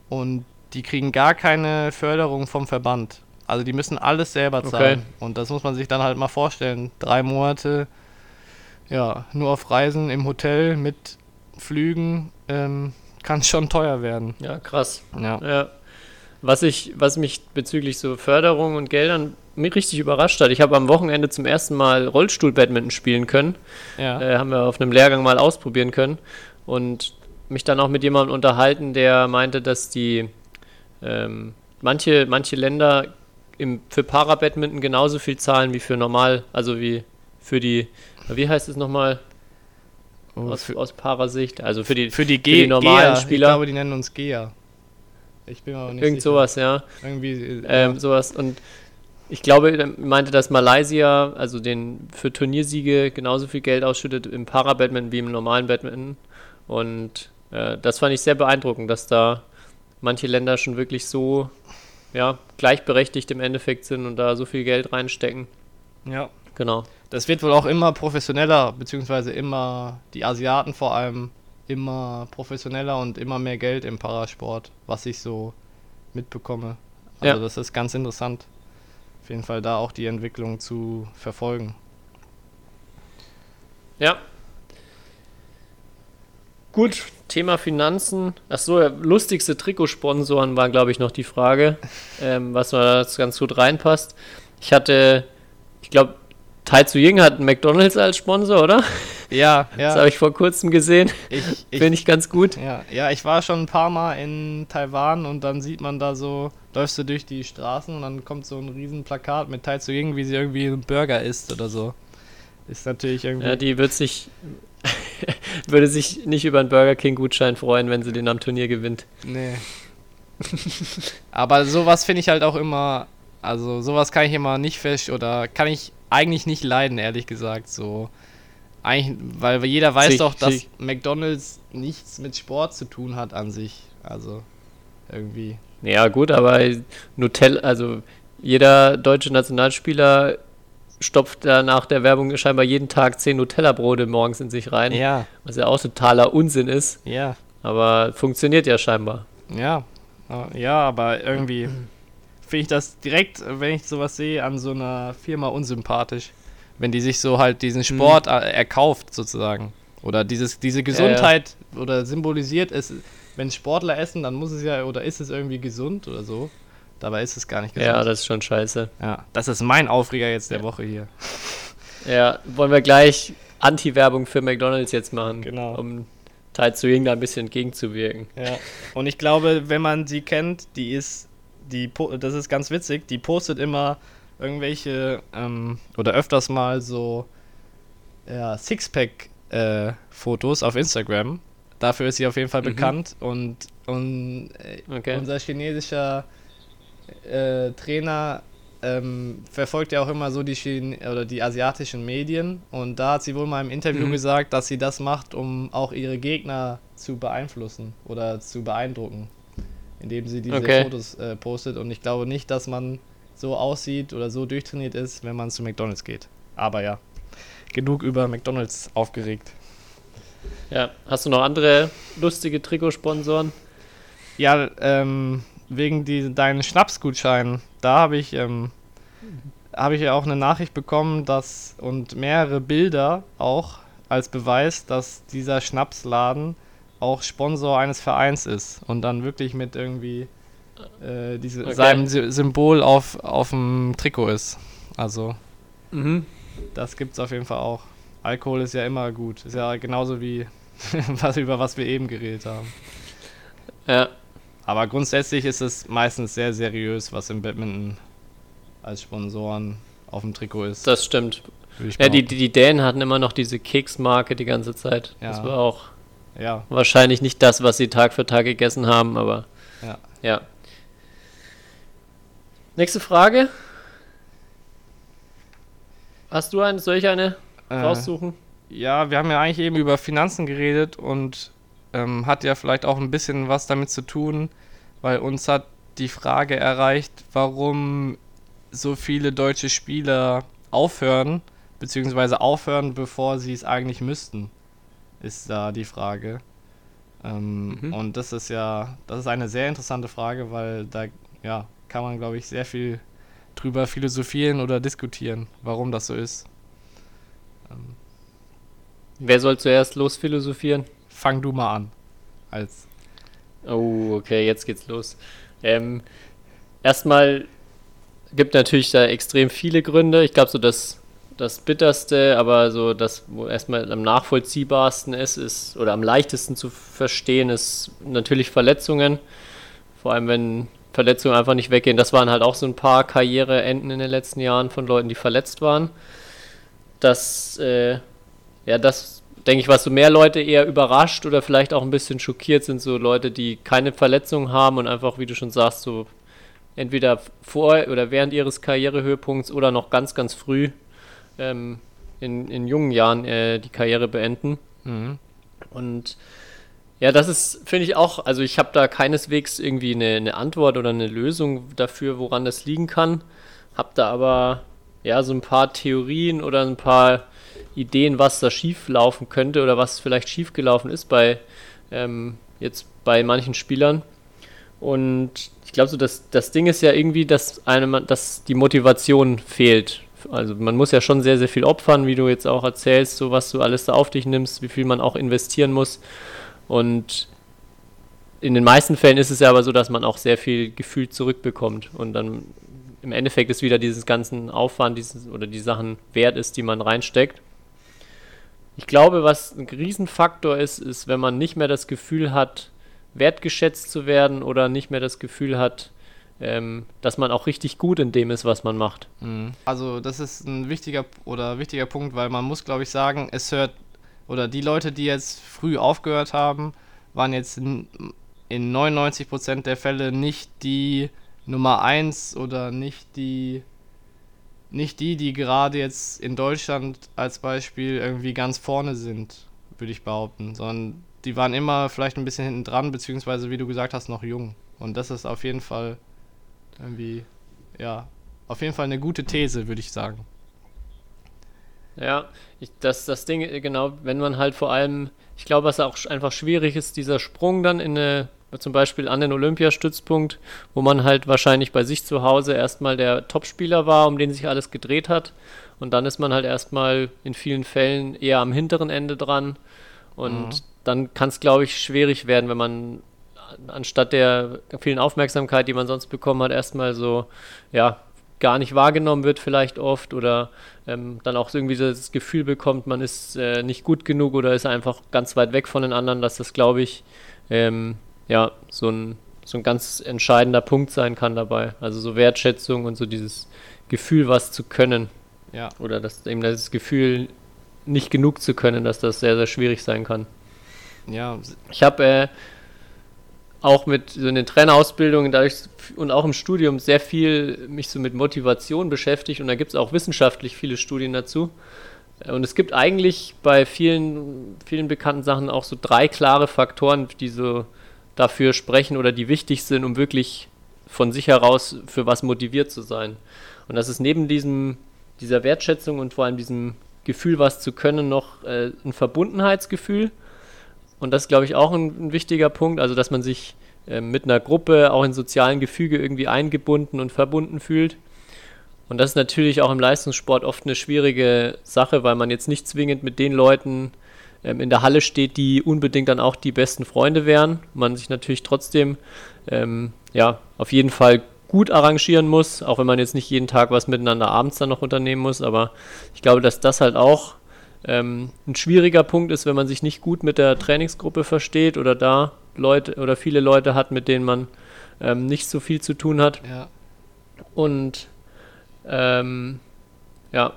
Und die kriegen gar keine Förderung vom Verband. Also die müssen alles selber zahlen. Und das muss man sich dann halt mal vorstellen. Drei Monate, ja, nur auf Reisen im Hotel mit Flügen, ähm, kann schon teuer werden. Ja, krass. Ja. Ja. Was, ich, was mich bezüglich so Förderung und Geldern mich richtig überrascht hat, ich habe am Wochenende zum ersten Mal Rollstuhl-Badminton spielen können. Ja. Äh, haben wir auf einem Lehrgang mal ausprobieren können. Und mich dann auch mit jemandem unterhalten, der meinte, dass die ähm, manche, manche Länder im, für Para-Badminton genauso viel zahlen wie für normal, also wie für die, wie heißt es nochmal Oh, aus, aus Para-Sicht? Also für die, für die, für die normalen Geher. Spieler. Ich glaube, die nennen uns Geher. Ich bin aber nicht irgend sicher. sowas, ja. Irgendwie, äh, Ähm, sowas. Und ich glaube, er meinte, dass Malaysia, also den für Turniersiege genauso viel Geld ausschüttet im Para-Badminton wie im normalen Badminton. Und äh, das fand ich sehr beeindruckend, dass da manche Länder schon wirklich so ja, gleichberechtigt im Endeffekt sind und da so viel Geld reinstecken. ja. Genau. Das wird wohl auch immer professioneller, beziehungsweise immer, die Asiaten vor allem, immer professioneller und immer mehr Geld im Parasport, was ich so mitbekomme. Also Ja. das ist ganz interessant. Auf jeden Fall da auch die Entwicklung zu verfolgen. Ja. Gut, Thema Finanzen. Achso, ja, lustigste Trikotsponsoren war, glaube ich, noch die Frage, [laughs] ähm, was da ganz gut reinpasst. Ich hatte, ich glaube, Tai Tzu Ying hat McDonalds als Sponsor, oder? [laughs] Ja, Das ja. habe ich vor kurzem gesehen. Ich, [laughs] ich, Finde ich ganz gut. ja, ja, ich war schon ein paar Mal in Taiwan und dann sieht man da so, läufst du durch die Straßen und dann kommt so ein riesen Plakat mit Tai Ying, wie sie irgendwie einen Burger isst oder so. Ist natürlich irgendwie. Ja, die wird sich, [laughs] würde sich nicht über einen Burger King Gutschein freuen, wenn sie den am Turnier gewinnt. Nee. Aber sowas finde ich halt auch immer, also sowas kann ich immer nicht fest oder kann ich eigentlich nicht leiden, ehrlich gesagt. So eigentlich, weil jeder weiß Sich- doch, dass sich- McDonald's nichts mit Sport zu tun hat an sich. Also irgendwie. Ja, gut, aber Nutella, also jeder deutsche Nationalspieler stopft da nach der Werbung scheinbar jeden Tag zehn Nutella-Brote morgens in sich rein, Ja, was ja auch totaler Unsinn ist, ja, aber funktioniert ja scheinbar. ja. Äh, Ja, aber irgendwie finde ich das direkt, wenn ich sowas sehe, an so einer Firma unsympathisch. Wenn die sich so halt diesen Sport äh, erkauft, sozusagen. Oder dieses, diese Gesundheit oder symbolisiert es, wenn Sportler essen, dann muss es ja, oder ist es irgendwie gesund oder so. Dabei ist es gar nicht gesund. Ja, das ist schon scheiße. ja, das ist mein Aufreger jetzt der Woche hier. Ja, wollen wir gleich Anti-Werbung für McDonalds jetzt machen, Genau. um Tai Tzu Ying da ein bisschen entgegenzuwirken. Ja. Und ich glaube, wenn man sie kennt, die ist, die, das ist ganz witzig, die postet immer irgendwelche, ähm, oder öfters mal so, ja, Sixpack-Fotos auf Instagram. Dafür ist sie auf jeden Fall Mhm. bekannt und, und äh, Okay. unser chinesischer äh, Trainer ähm, verfolgt ja auch immer so die Chine oder die asiatischen Medien und da hat sie wohl mal im Interview Mhm. gesagt, dass sie das macht, um auch ihre Gegner zu beeinflussen oder zu beeindrucken, indem sie diese Okay. Fotos äh, postet und ich glaube nicht, dass man so aussieht oder so durchtrainiert ist, wenn man zu McDonald's geht. Aber ja, genug über McDonald's aufgeregt. Ja, hast du noch andere lustige Trikotsponsoren? Ja, ähm, wegen die, deinen Schnapsgutscheinen, da habe ich ähm, habe ich ja auch eine Nachricht bekommen, dass und mehrere Bilder auch als Beweis, dass dieser Schnapsladen auch Sponsor eines Vereins ist und dann wirklich mit irgendwie äh, diese, Okay. seinem Sy Symbol auf, auf dem Trikot ist. Also Mhm. das gibt's auf jeden Fall auch. Alkohol ist ja immer gut. Ist ja genauso wie [laughs] was, über was wir eben geredet haben. Ja, Aber grundsätzlich ist es meistens sehr seriös, was im Badminton als Sponsoren auf dem Trikot ist. das stimmt. Ja, die, die, die Dänen hatten immer noch diese Keksmarke die ganze Zeit. Das Ja. war auch ja, wahrscheinlich nicht das, was sie Tag für Tag gegessen haben, aber Ja. ja. Nächste Frage. Hast du eine, soll ich eine äh, raussuchen? ja, wir haben ja eigentlich eben über Finanzen geredet und ähm, hat ja vielleicht auch ein bisschen was damit zu tun, weil uns hat die Frage erreicht, warum so viele deutsche Spieler aufhören, beziehungsweise aufhören, bevor sie es eigentlich müssten, ist da die Frage. Ähm, Mhm. Und das ist ja, das ist eine sehr interessante Frage, weil da ja, kann man, glaube ich, sehr viel drüber philosophieren oder diskutieren, warum das so ist. Ähm, Wer soll zuerst losphilosophieren? fang du mal an. Als Oh, okay, jetzt geht's los. Ähm, erstmal gibt natürlich da extrem viele Gründe. Ich glaube, so das, das bitterste, aber so das, wo erstmal am nachvollziehbarsten ist, ist oder am leichtesten zu verstehen, ist natürlich Verletzungen. Vor allem, wenn Verletzungen einfach nicht weggehen. Das waren halt auch so ein paar Karriereenden in den letzten Jahren von Leuten, die verletzt waren. Das, äh, ja, das denke ich, was so mehr Leute eher überrascht oder vielleicht auch ein bisschen schockiert sind, so Leute, die keine Verletzungen haben und einfach, wie du schon sagst, so entweder vor oder während ihres Karrierehöhepunkts oder noch ganz, ganz früh ähm, in, in jungen Jahren äh, die Karriere beenden. mhm. Und ja, das ist, finde ich auch, also ich habe da keineswegs irgendwie eine, eine Antwort oder eine Lösung dafür, woran das liegen kann. Habe da aber ja so ein paar Theorien oder ein paar Ideen, was da schief laufen könnte oder was vielleicht schief gelaufen ist bei ähm, jetzt bei manchen Spielern. Und ich glaube, so das, das Ding ist ja irgendwie, dass einem, dass die Motivation fehlt. Also man muss ja schon sehr, sehr viel opfern, wie du jetzt auch erzählst, so was du alles da auf dich nimmst, wie viel man auch investieren muss. Und in den meisten Fällen ist es ja aber so, dass man auch sehr viel Gefühl zurückbekommt und dann im Endeffekt ist wieder dieses ganzen Aufwand dieses, oder die Sachen wert ist, die man reinsteckt. Ich glaube, was ein Riesenfaktor ist, ist, wenn man nicht mehr das Gefühl hat, wertgeschätzt zu werden oder nicht mehr das Gefühl hat, ähm, dass man auch richtig gut in dem ist, was man macht. Also das ist ein wichtiger oder wichtiger Punkt, weil man muss, glaube ich, sagen, es hört oder die Leute, die jetzt früh aufgehört haben, waren jetzt in 99% der Fälle nicht die Nummer 1 oder nicht die nicht die, die gerade jetzt in Deutschland als Beispiel irgendwie ganz vorne sind, würde ich behaupten, sondern die waren immer vielleicht ein bisschen hinten dran, beziehungsweise wie du gesagt hast, noch jung. Und das ist auf jeden Fall irgendwie, ja, auf jeden Fall eine gute These, würde ich sagen. Ja, ich, das, das Ding, äh, genau, wenn man halt vor allem, ich glaube, was auch einfach schwierig ist, dieser Sprung dann in eine, zum Beispiel an den Olympiastützpunkt, wo man halt wahrscheinlich bei sich zu Hause erstmal der Topspieler war, um den sich alles gedreht hat. Und dann ist man halt erstmal in vielen Fällen eher am hinteren Ende dran. Und dann kann es, glaube ich, schwierig werden, wenn man an- anstatt der vielen Aufmerksamkeit, die man sonst bekommen hat, erstmal so, ja, gar nicht wahrgenommen wird vielleicht oft oder ähm, dann auch irgendwie das Gefühl bekommt, man ist äh, nicht gut genug oder ist einfach ganz weit weg von den anderen, dass das, glaube ich, ähm, ja, so ein, so ein ganz entscheidender Punkt sein kann dabei. Also so Wertschätzung und so dieses Gefühl, was zu können Ja. oder das, eben das Gefühl, nicht genug zu können, dass das sehr, sehr schwierig sein kann. Ja, Ich habe äh, auch mit so in den Trainerausbildungen dadurch und auch im Studium sehr viel mich so mit Motivation beschäftigt und da gibt es auch wissenschaftlich viele Studien dazu. Und es gibt eigentlich bei vielen, vielen bekannten Sachen auch so drei klare Faktoren, die so dafür sprechen oder die wichtig sind, um wirklich von sich heraus für was motiviert zu sein. Und das ist neben diesem, dieser Wertschätzung und vor allem diesem Gefühl, was zu können, noch äh, ein Verbundenheitsgefühl. Und das ist, glaube ich, auch ein, ein wichtiger Punkt, also dass man sich äh, mit einer Gruppe auch in sozialen Gefüge irgendwie eingebunden und verbunden fühlt. Und das ist natürlich auch im Leistungssport oft eine schwierige Sache, weil man jetzt nicht zwingend mit den Leuten ähm, in der Halle steht, die unbedingt dann auch die besten Freunde wären. Man sich natürlich trotzdem ähm, ja, auf jeden Fall gut arrangieren muss, auch wenn man jetzt nicht jeden Tag was miteinander abends dann noch unternehmen muss. Aber ich glaube, dass das halt auch ähm, ein schwieriger Punkt ist, wenn man sich nicht gut mit der Trainingsgruppe versteht oder da Leute oder viele Leute hat, mit denen man ähm, nicht so viel zu tun hat. Ja. Und ähm, ja,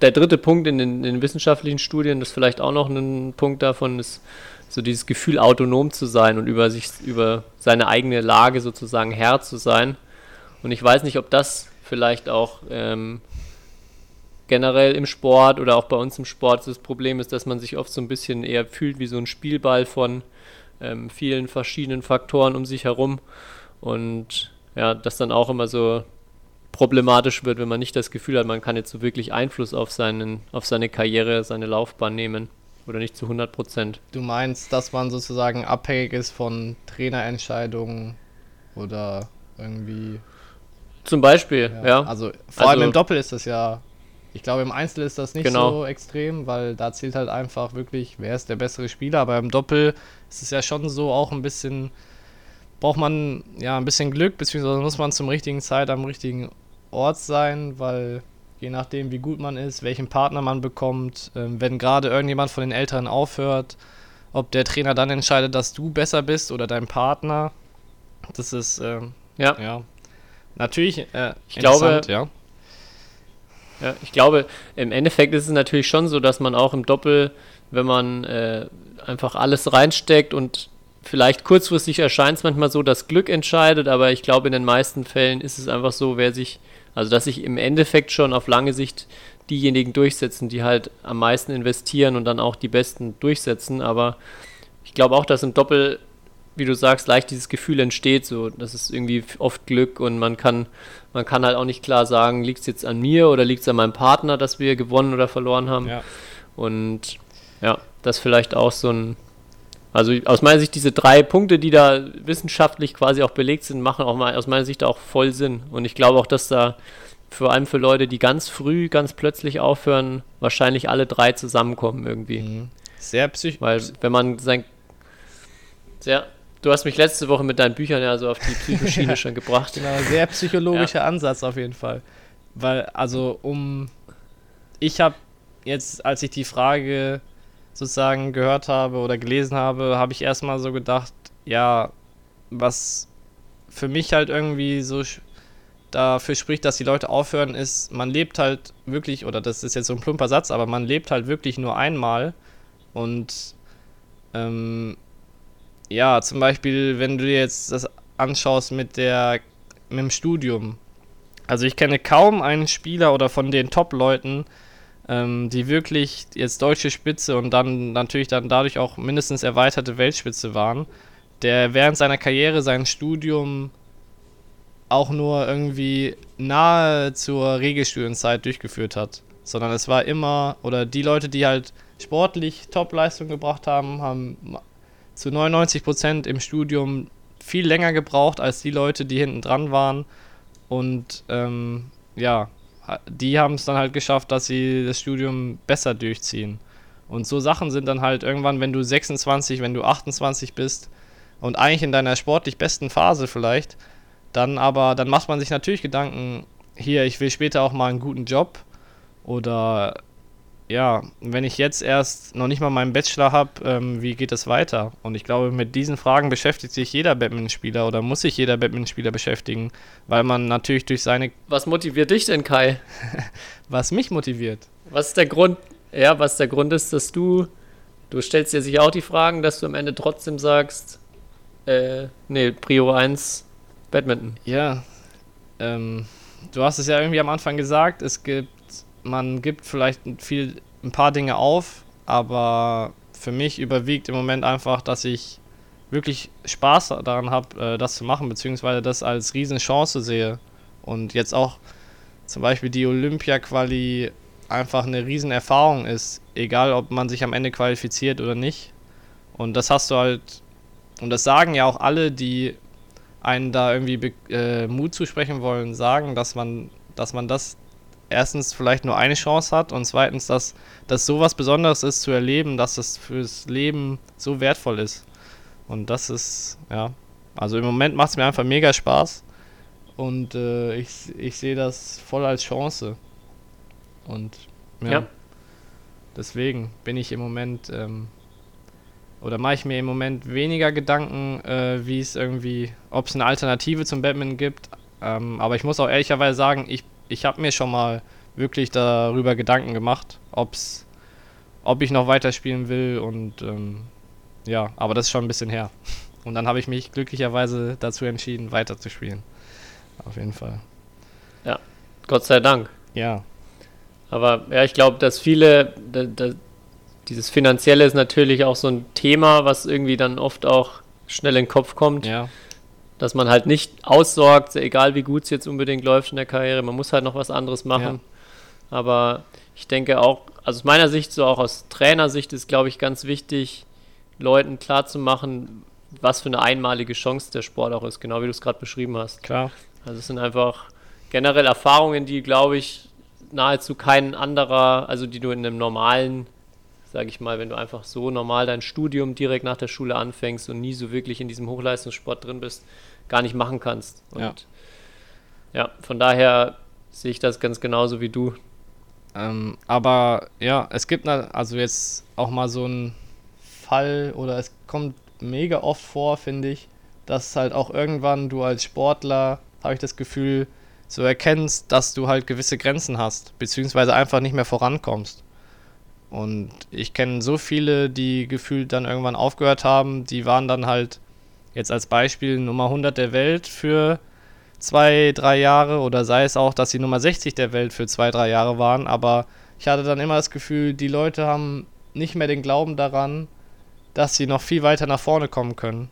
der dritte Punkt in den, in den, wissenschaftlichen Studien, das ist vielleicht auch noch ein Punkt davon, ist so dieses Gefühl, autonom zu sein und über sich, über seine eigene Lage sozusagen Herr zu sein. Und ich weiß nicht, ob das vielleicht auch ähm, generell im Sport oder auch bei uns im Sport das Problem ist, dass man sich oft so ein bisschen eher fühlt wie so ein Spielball von ähm, vielen verschiedenen Faktoren um sich herum. Und ja, das dann auch immer so problematisch wird, wenn man nicht das Gefühl hat, man kann jetzt so wirklich Einfluss auf, seinen, auf seine Karriere, seine Laufbahn nehmen. Oder nicht zu 100 Prozent. Du meinst, dass man sozusagen abhängig ist von Trainerentscheidungen oder irgendwie. Zum Beispiel, ja. ja. Also vor also, allem im Doppel ist das ja. Ich glaube, im Einzel ist das nicht genau. so extrem, weil da zählt halt einfach wirklich, wer ist der bessere Spieler. Aber im Doppel ist es ja schon so auch ein bisschen. Braucht man ja ein bisschen Glück, beziehungsweise muss man zum richtigen Zeit am richtigen Ort sein, weil je nachdem, wie gut man ist, welchen Partner man bekommt, ähm, wenn gerade irgendjemand von den Älteren aufhört, ob der Trainer dann entscheidet, dass du besser bist oder dein Partner. Das ist ähm, ja. ja. natürlich äh, ich glaube, ja. Ja. Ich glaube, im Endeffekt ist es natürlich schon so, dass man auch im Doppel, wenn man äh, einfach alles reinsteckt und vielleicht kurzfristig erscheint es manchmal so, dass Glück entscheidet, aber ich glaube, in den meisten Fällen ist es einfach so, wer sich also dass sich im Endeffekt schon auf lange Sicht diejenigen durchsetzen, die halt am meisten investieren und dann auch die Besten durchsetzen. Aber ich glaube auch, dass im Doppel, wie du sagst, leicht dieses Gefühl entsteht, so das ist irgendwie oft Glück und man kann, man kann halt auch nicht klar sagen, liegt es jetzt an mir oder liegt es an meinem Partner, dass wir gewonnen oder verloren haben. Ja. Und ja, das vielleicht auch so ein also aus meiner Sicht diese drei Punkte, die da wissenschaftlich quasi auch belegt sind, machen auch mal aus meiner Sicht auch voll Sinn. Und ich glaube auch, dass da vor allem für Leute, die ganz früh, ganz plötzlich aufhören, wahrscheinlich alle drei zusammenkommen irgendwie. Mhm. Sehr psychisch. Weil wenn man sein sehr Du hast mich letzte Woche mit deinen Büchern ja so auf die Psychoschiene [laughs] schon gebracht. Genau, sehr psychologischer ja. Ansatz auf jeden Fall. Weil, also, um. Ich habe jetzt, als ich die Frage sozusagen gehört habe oder gelesen habe, habe ich erstmal so gedacht, ja, was für mich halt irgendwie so dafür spricht, dass die Leute aufhören, ist, man lebt halt wirklich, oder das ist jetzt so ein plumper Satz, aber man lebt halt wirklich nur einmal. Und ähm, ja, zum Beispiel, wenn du dir jetzt das anschaust mit der mit dem Studium. Also ich kenne kaum einen Spieler oder von den Top-Leuten, ähm, die wirklich jetzt deutsche Spitze und dann natürlich dann dadurch auch mindestens erweiterte Weltspitze waren, der während seiner Karriere sein Studium auch nur irgendwie nahe zur Regelstudienzeit durchgeführt hat. Sondern es war immer, oder die Leute, die halt sportlich Top-Leistung gebracht haben, haben zu 99% im Studium viel länger gebraucht als die Leute, die hinten dran waren. Und ähm, ja, die haben es dann halt geschafft, dass sie das Studium besser durchziehen. Und so Sachen sind dann halt irgendwann, wenn du 26, wenn du 28 bist und eigentlich in deiner sportlich besten Phase vielleicht, dann aber, dann macht man sich natürlich Gedanken, hier, ich will später auch mal einen guten Job oder ja, wenn ich jetzt erst noch nicht mal meinen Bachelor habe, ähm, wie geht es weiter? Und ich glaube, mit diesen Fragen beschäftigt sich jeder Badmintonspieler oder muss sich jeder Badmintonspieler beschäftigen, weil man natürlich durch seine. Was motiviert dich denn, Kai? [laughs] was mich motiviert? Was ist der Grund? Ja, was der Grund ist, dass du. Du stellst dir sicher auch die Fragen, dass du am Ende trotzdem sagst, äh, nee, Prio 1 Badminton. Ja. Ähm, du hast es ja irgendwie am Anfang gesagt, es gibt man gibt vielleicht viel, ein paar Dinge auf, aber für mich überwiegt im Moment einfach, dass ich wirklich Spaß daran habe, äh, das zu machen, beziehungsweise das als Riesenchance sehe. Und jetzt auch zum Beispiel die Olympia-Quali einfach eine Riesenerfahrung ist, egal ob man sich am Ende qualifiziert oder nicht. Und das hast du halt, und das sagen ja auch alle, die einen da irgendwie äh, Mut zusprechen wollen, sagen, dass man dass man das erstens vielleicht nur eine Chance hat und zweitens, dass das so was Besonderes ist zu erleben, dass es fürs Leben so wertvoll ist. Und das ist, ja, also im Moment macht es mir einfach mega Spaß und äh, ich, ich sehe das voll als Chance. Und ja, Ja. deswegen bin ich im Moment, ähm, oder mache ich mir im Moment weniger Gedanken, äh, wie es irgendwie, ob es eine Alternative zum Badminton gibt. Ähm, aber ich muss auch ehrlicherweise sagen, ich, ich habe mir schon mal wirklich darüber Gedanken gemacht, ob's, ob ich noch weiterspielen will und ähm, ja, aber das ist schon ein bisschen her. Und dann habe ich mich glücklicherweise dazu entschieden, weiterzuspielen. Auf jeden Fall. Gott sei Dank. Ja, Aber ja, ich glaube, dass viele, da, da, dieses Finanzielle ist natürlich auch so ein Thema, was irgendwie dann oft auch schnell in den Kopf kommt, ja, dass man halt nicht aussorgt, egal wie gut es jetzt unbedingt läuft in der Karriere, man muss halt noch was anderes machen. Aber ich denke auch, also aus meiner Sicht, so auch aus Trainersicht ist, glaube ich, ganz wichtig, Leuten klarzumachen, was für eine einmalige Chance der Sport auch ist, genau wie du es gerade beschrieben hast. klar. Also es sind einfach generell Erfahrungen, die, glaube ich, nahezu kein anderer, also die du in einem normalen, sage ich mal, wenn du einfach so normal dein Studium direkt nach der Schule anfängst und nie so wirklich in diesem Hochleistungssport drin bist, gar nicht machen kannst. Und Ja. ja, von daher sehe ich das ganz genauso wie du. Ähm, aber ja, es gibt also jetzt auch mal so einen Fall oder es kommt mega oft vor, finde ich, dass halt auch irgendwann du als Sportler, habe ich das Gefühl, so erkennst, dass du halt gewisse Grenzen hast, beziehungsweise einfach nicht mehr vorankommst. Und ich kenne so viele, die gefühlt dann irgendwann aufgehört haben, die waren dann halt jetzt als Beispiel Nummer 100 der Welt für zwei, drei Jahre oder sei es auch, dass sie Nummer 60 der Welt für zwei, drei Jahre waren, aber ich hatte dann immer das Gefühl, die Leute haben nicht mehr den Glauben daran, dass sie noch viel weiter nach vorne kommen können.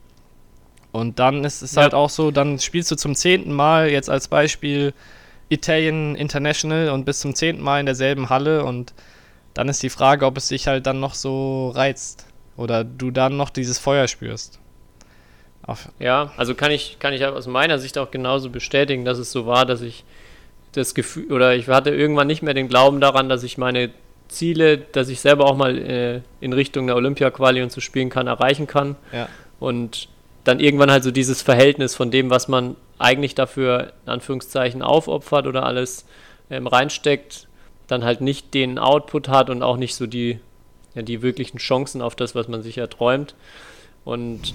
Und dann ist es Ja. halt auch so, dann spielst du zum zehnten Mal jetzt als Beispiel Italian International und bis zum zehnten Mal in derselben Halle und dann ist die Frage, ob es dich halt dann noch so reizt oder du dann noch dieses Feuer spürst. Auf, Ja, also kann ich, kann ich aus meiner Sicht auch genauso bestätigen, dass es so war, dass ich das Gefühl, oder ich hatte irgendwann nicht mehr den Glauben daran, dass ich meine Ziele, dass ich selber auch mal äh, in Richtung der Olympia-Quali und zu spielen kann, erreichen kann. ja. Und dann irgendwann halt so dieses Verhältnis von dem, was man eigentlich dafür in Anführungszeichen aufopfert oder alles ähm, reinsteckt, dann halt nicht den Output hat und auch nicht so die, ja, die wirklichen Chancen auf das, was man sich erträumt. Und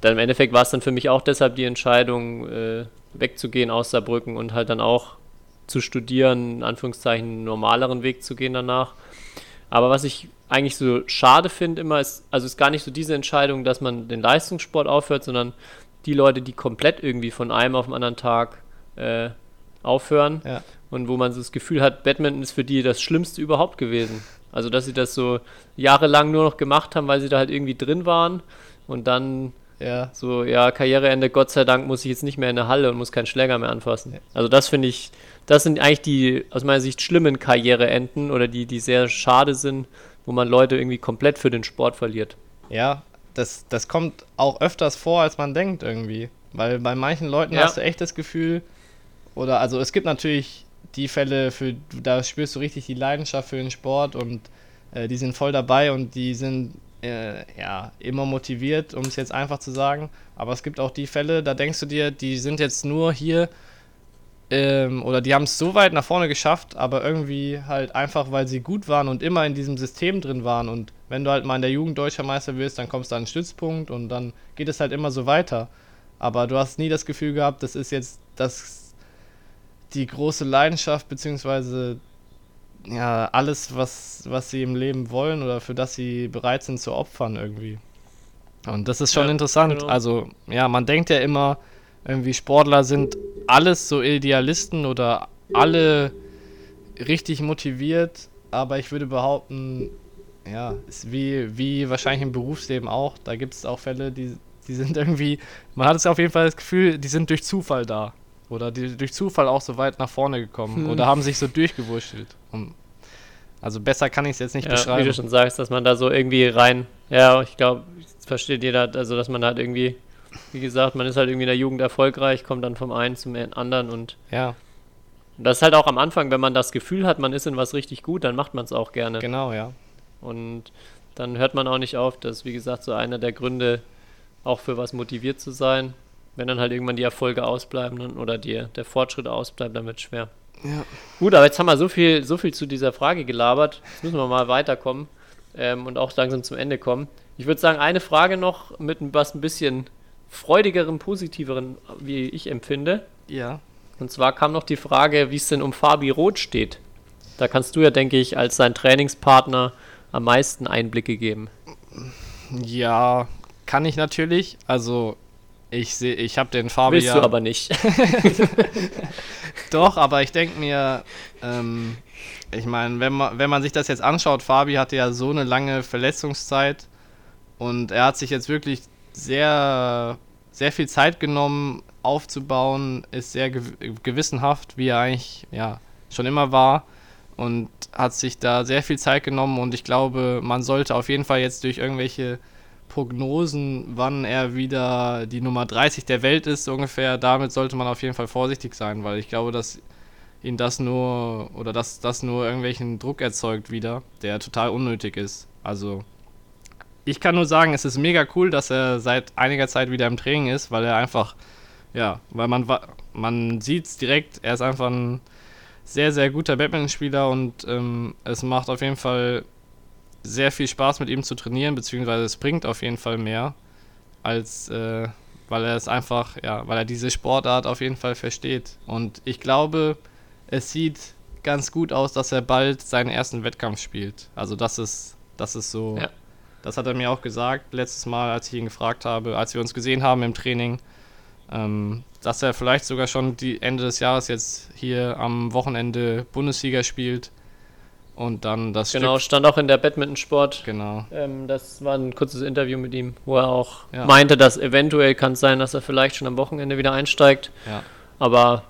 dann im Endeffekt war es dann für mich auch deshalb die Entscheidung, äh, wegzugehen aus Saarbrücken und halt dann auch zu studieren, in Anführungszeichen einen normaleren Weg zu gehen danach. Aber was ich eigentlich so schade finde immer, ist, also ist gar nicht so diese Entscheidung, dass man den Leistungssport aufhört, sondern die Leute, die komplett irgendwie von einem auf den anderen Tag äh, aufhören Ja. und wo man so das Gefühl hat, Badminton ist für die das Schlimmste überhaupt gewesen. Also dass sie das so jahrelang nur noch gemacht haben, weil sie da halt irgendwie drin waren und dann Ja, so, ja, Karriereende, Gott sei Dank muss ich jetzt nicht mehr in der Halle und muss keinen Schläger mehr anfassen. Also das finde ich, das sind eigentlich die aus meiner Sicht schlimmen Karriereenden oder die, die sehr schade sind, wo man Leute irgendwie komplett für den Sport verliert. Ja, das, das kommt auch öfters vor, als man denkt irgendwie. Weil bei manchen Leuten Ja. hast du echt das Gefühl, oder also es gibt natürlich die Fälle, für da spürst du richtig die Leidenschaft für den Sport und äh, die sind voll dabei und die sind äh, ja immer motiviert, um es jetzt einfach zu sagen. Aber es gibt auch die Fälle, da denkst du dir, die sind jetzt nur hier ähm, oder die haben es so weit nach vorne geschafft, aber irgendwie halt einfach, weil sie gut waren und immer in diesem System drin waren. Und wenn du halt mal in der Jugend Deutscher Meister wirst, dann kommst du an einen Stützpunkt und dann geht es halt immer so weiter. Aber du hast nie das Gefühl gehabt, das ist jetzt das die große Leidenschaft, beziehungsweise ja, alles, was, was sie im Leben wollen oder für das sie bereit sind zu opfern irgendwie. Und das ist schon Ja, interessant. genau. Also, ja, man denkt ja immer, irgendwie Sportler sind alles so Idealisten oder alle richtig motiviert, aber ich würde behaupten, ja, ist wie, wie wahrscheinlich im Berufsleben auch, da gibt es auch Fälle, die, die sind [laughs] irgendwie, man hat es auf jeden Fall das Gefühl, die sind durch Zufall da. Oder die durch Zufall auch so weit nach vorne gekommen. Hm. Oder haben sich so durchgewurschtelt. Und also besser kann ich es jetzt nicht Ja, wie beschreiben. du schon sagst, dass man da so irgendwie rein, ja, ich glaube, das versteht jeder, also dass man halt irgendwie, wie gesagt, man ist halt irgendwie in der Jugend erfolgreich, kommt dann vom einen zum anderen und Ja, Und das ist halt auch am Anfang, wenn man das Gefühl hat, man ist in was richtig gut, dann macht man es auch gerne. Genau, ja. Und dann hört man auch nicht auf. Das ist, wie gesagt, so einer der Gründe, auch für was motiviert zu sein. Wenn dann halt irgendwann die Erfolge ausbleiben oder die, der Fortschritt ausbleibt, dann wird es schwer. Ja. Gut, aber jetzt haben wir so viel, so viel zu dieser Frage gelabert. Jetzt müssen wir mal weiterkommen ähm, und auch langsam zum Ende kommen. Ich würde sagen, eine Frage noch mit was ein bisschen freudigeren, positiveren, wie ich empfinde. Ja. Und zwar kam noch die Frage, wie es denn um Fabi Roth steht. Da kannst du ja, denke ich, als sein Trainingspartner am meisten Einblicke geben. Ja, kann ich natürlich. Also, ich sehe, ich habe den Fabi Willst ja. du aber nicht. [laughs] [laughs] Doch, aber ich denke mir, ähm, ich meine, wenn man, wenn man sich das jetzt anschaut, Fabi hatte ja so eine lange Verletzungszeit und er hat sich jetzt wirklich sehr, sehr viel Zeit genommen, aufzubauen, ist sehr gew gewissenhaft, wie er eigentlich ja, schon immer war und hat sich da sehr viel Zeit genommen und ich glaube, man sollte auf jeden Fall jetzt durch irgendwelche Prognosen, wann er wieder die Nummer 30 der Welt ist, ungefähr, damit sollte man auf jeden Fall vorsichtig sein, weil ich glaube, dass ihn das nur oder dass das nur irgendwelchen Druck erzeugt wieder, der total unnötig ist. Also ich kann nur sagen, es ist mega cool, dass er seit einiger Zeit wieder im Training ist, weil er einfach ja, weil man man sieht es direkt, er ist einfach ein sehr sehr guter Badmintonspieler und ähm, es macht auf jeden Fall sehr viel Spaß mit ihm zu trainieren, beziehungsweise es bringt auf jeden Fall mehr, als äh, weil er es einfach, ja, weil er diese Sportart auf jeden Fall versteht. Und ich glaube, es sieht ganz gut aus, dass er bald seinen ersten Wettkampf spielt. Also das ist, das ist so, Ja. das hat er mir auch gesagt letztes Mal, als ich ihn gefragt habe, als wir uns gesehen haben im Training, ähm, dass er vielleicht sogar schon die Ende des Jahres jetzt hier am Wochenende Bundesliga spielt und dann das genau, Stück, stand auch in der Badminton-Sport. genau, Ähm, das war ein kurzes Interview mit ihm, wo er auch Ja. meinte, dass eventuell kann es sein, dass er vielleicht schon am Wochenende wieder einsteigt. ja. Aber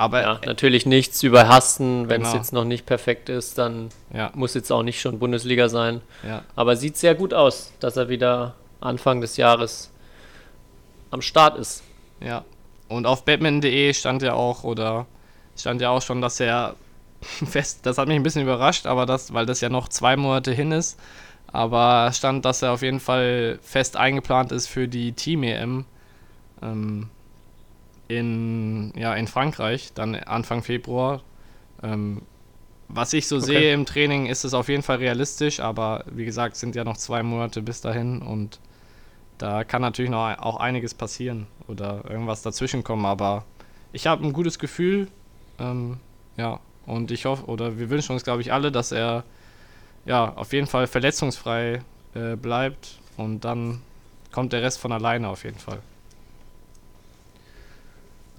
Aber ja, natürlich nichts überhasten. Wenn es Genau. jetzt noch nicht perfekt ist, dann ja, muss jetzt auch nicht schon Bundesliga sein. ja, Aber sieht sehr gut aus, dass er wieder Anfang des Jahres am Start ist. Ja. Und auf badminton.de stand ja auch, oder stand ja auch schon, dass er [laughs] fest, das hat mich ein bisschen überrascht, aber das, weil das ja noch zwei Monate hin ist, aber stand, dass er auf jeden Fall fest eingeplant ist für die Team-EM ähm, in, ja, in Frankreich, dann Anfang Februar. Ähm, was ich so Okay. sehe im Training, ist es auf jeden Fall realistisch, aber wie gesagt, sind ja noch zwei Monate bis dahin und da kann natürlich noch auch einiges passieren oder irgendwas dazwischen kommen, aber ich habe ein gutes Gefühl, ähm, ja, und ich hoffe, oder wir wünschen uns, glaube ich, alle, dass er ja auf jeden Fall verletzungsfrei äh, bleibt und dann kommt der Rest von alleine auf jeden Fall.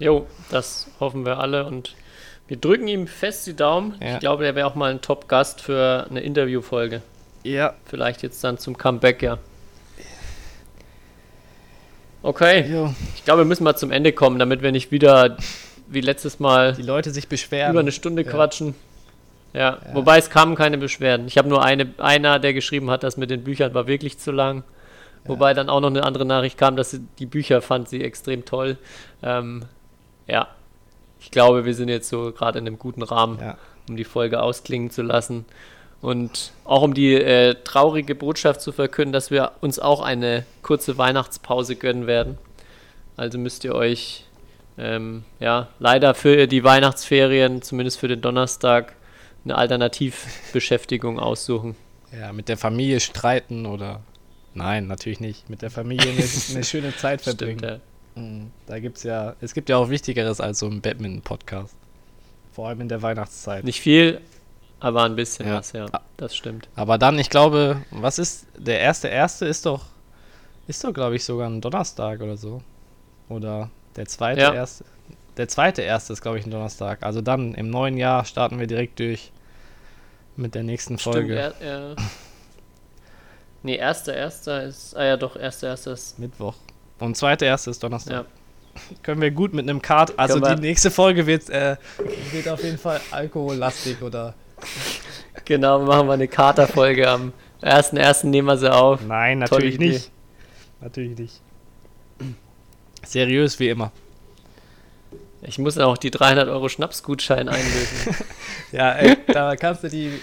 Jo, das hoffen wir alle und wir drücken ihm fest die Daumen. Ja. Ich glaube, er wäre auch mal ein Top-Gast für eine Interviewfolge. Ja, Vielleicht jetzt dann zum Comeback, ja. Okay, jo. ich glaube, wir müssen mal zum Ende kommen, damit wir nicht wieder wie letztes Mal die Leute sich beschweren. über eine Stunde Ja. quatschen. Ja, wobei es kamen keine Beschwerden. Ich habe nur eine, einer, der geschrieben hat, das mit den Büchern war wirklich zu lang. Wobei dann auch noch eine andere Nachricht kam, dass sie die Bücher fand sie extrem toll. Ähm, ja, ich glaube, wir sind jetzt so gerade in einem guten Rahmen, Ja. um die Folge ausklingen zu lassen. Und auch um die äh, traurige Botschaft zu verkünden, dass wir uns auch eine kurze Weihnachtspause gönnen werden. Also müsst ihr euch ähm, ja leider für die Weihnachtsferien, zumindest für den Donnerstag, eine Alternativbeschäftigung [laughs] aussuchen. ja, mit der Familie streiten oder. Nein, natürlich nicht. Mit der Familie eine, [laughs] eine schöne Zeit verbringen. Stimmt, ja. Mhm. Da gibt's ja, es gibt ja auch Wichtigeres als so ein Badminton-Podcast. Vor allem in der Weihnachtszeit. Nicht viel, aber ein bisschen Ja. was, ja. Das stimmt. Aber dann, ich glaube, was ist, der erste erste ist doch, ist doch, glaube ich, sogar ein Donnerstag oder so. Oder der zweite Ja. erste. Der zweite erste ist, glaube ich, ein Donnerstag. Also dann im neuen Jahr starten wir direkt durch mit der nächsten Folge. Stimmt, er, er, [laughs] nee, erster, erster ist, ah ja doch, erster, erster ist, Mittwoch. Und zweite erste ist Donnerstag. ja. [laughs] Können wir gut mit einem Kart. Also Können wir- die nächste Folge wird, äh, wird auf jeden Fall alkohollastig oder. Genau, wir machen mal eine Katerfolge am 1.1. nehmen wir sie auf. Nein, natürlich nicht. Natürlich nicht. Seriös wie immer. Ich muss auch die 300 Euro Schnapsgutschein einlösen. [laughs] Ja, ey, da kannst du die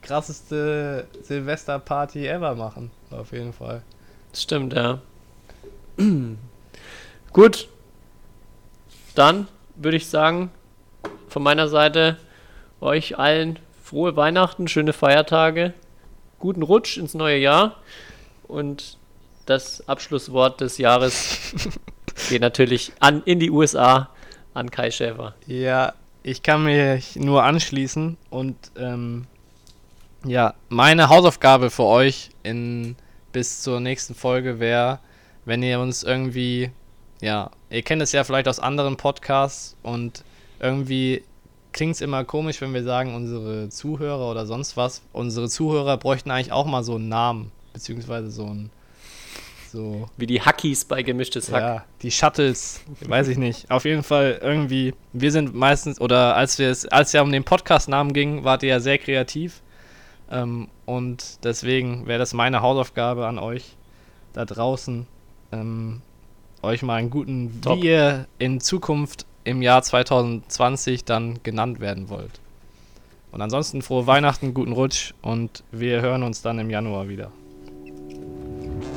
krasseste Silvesterparty ever machen. Auf jeden Fall. Das stimmt, ja. [clears throat] Gut. Dann würde ich sagen, von meiner Seite euch allen frohe Weihnachten, schöne Feiertage, guten Rutsch ins neue Jahr und das Abschlusswort des Jahres [laughs] geht natürlich an in die USA an Kai Schäfer. Ja, ich kann mich nur anschließen und ähm, ja, meine Hausaufgabe für euch in bis zur nächsten Folge wäre, wenn ihr uns irgendwie, ja, ihr kennt es ja vielleicht aus anderen Podcasts und irgendwie klingt es immer komisch, wenn wir sagen, unsere Zuhörer oder sonst was. Unsere Zuhörer bräuchten eigentlich auch mal so einen Namen, beziehungsweise so ein, so, Wie die Hackies bei gemischtes Hack. ja, die Shuttles, weiß ich nicht. Auf jeden Fall irgendwie, wir sind meistens, oder als wir es, als ja um den Podcast-Namen ging, wart ihr ja sehr kreativ. Ähm, und deswegen wäre das meine Hausaufgabe an euch da draußen, ähm, euch mal einen guten, Top. wie ihr in Zukunft im Jahr 2020 dann genannt werden wollt. Und ansonsten frohe Weihnachten, guten Rutsch und wir hören uns dann im Januar wieder.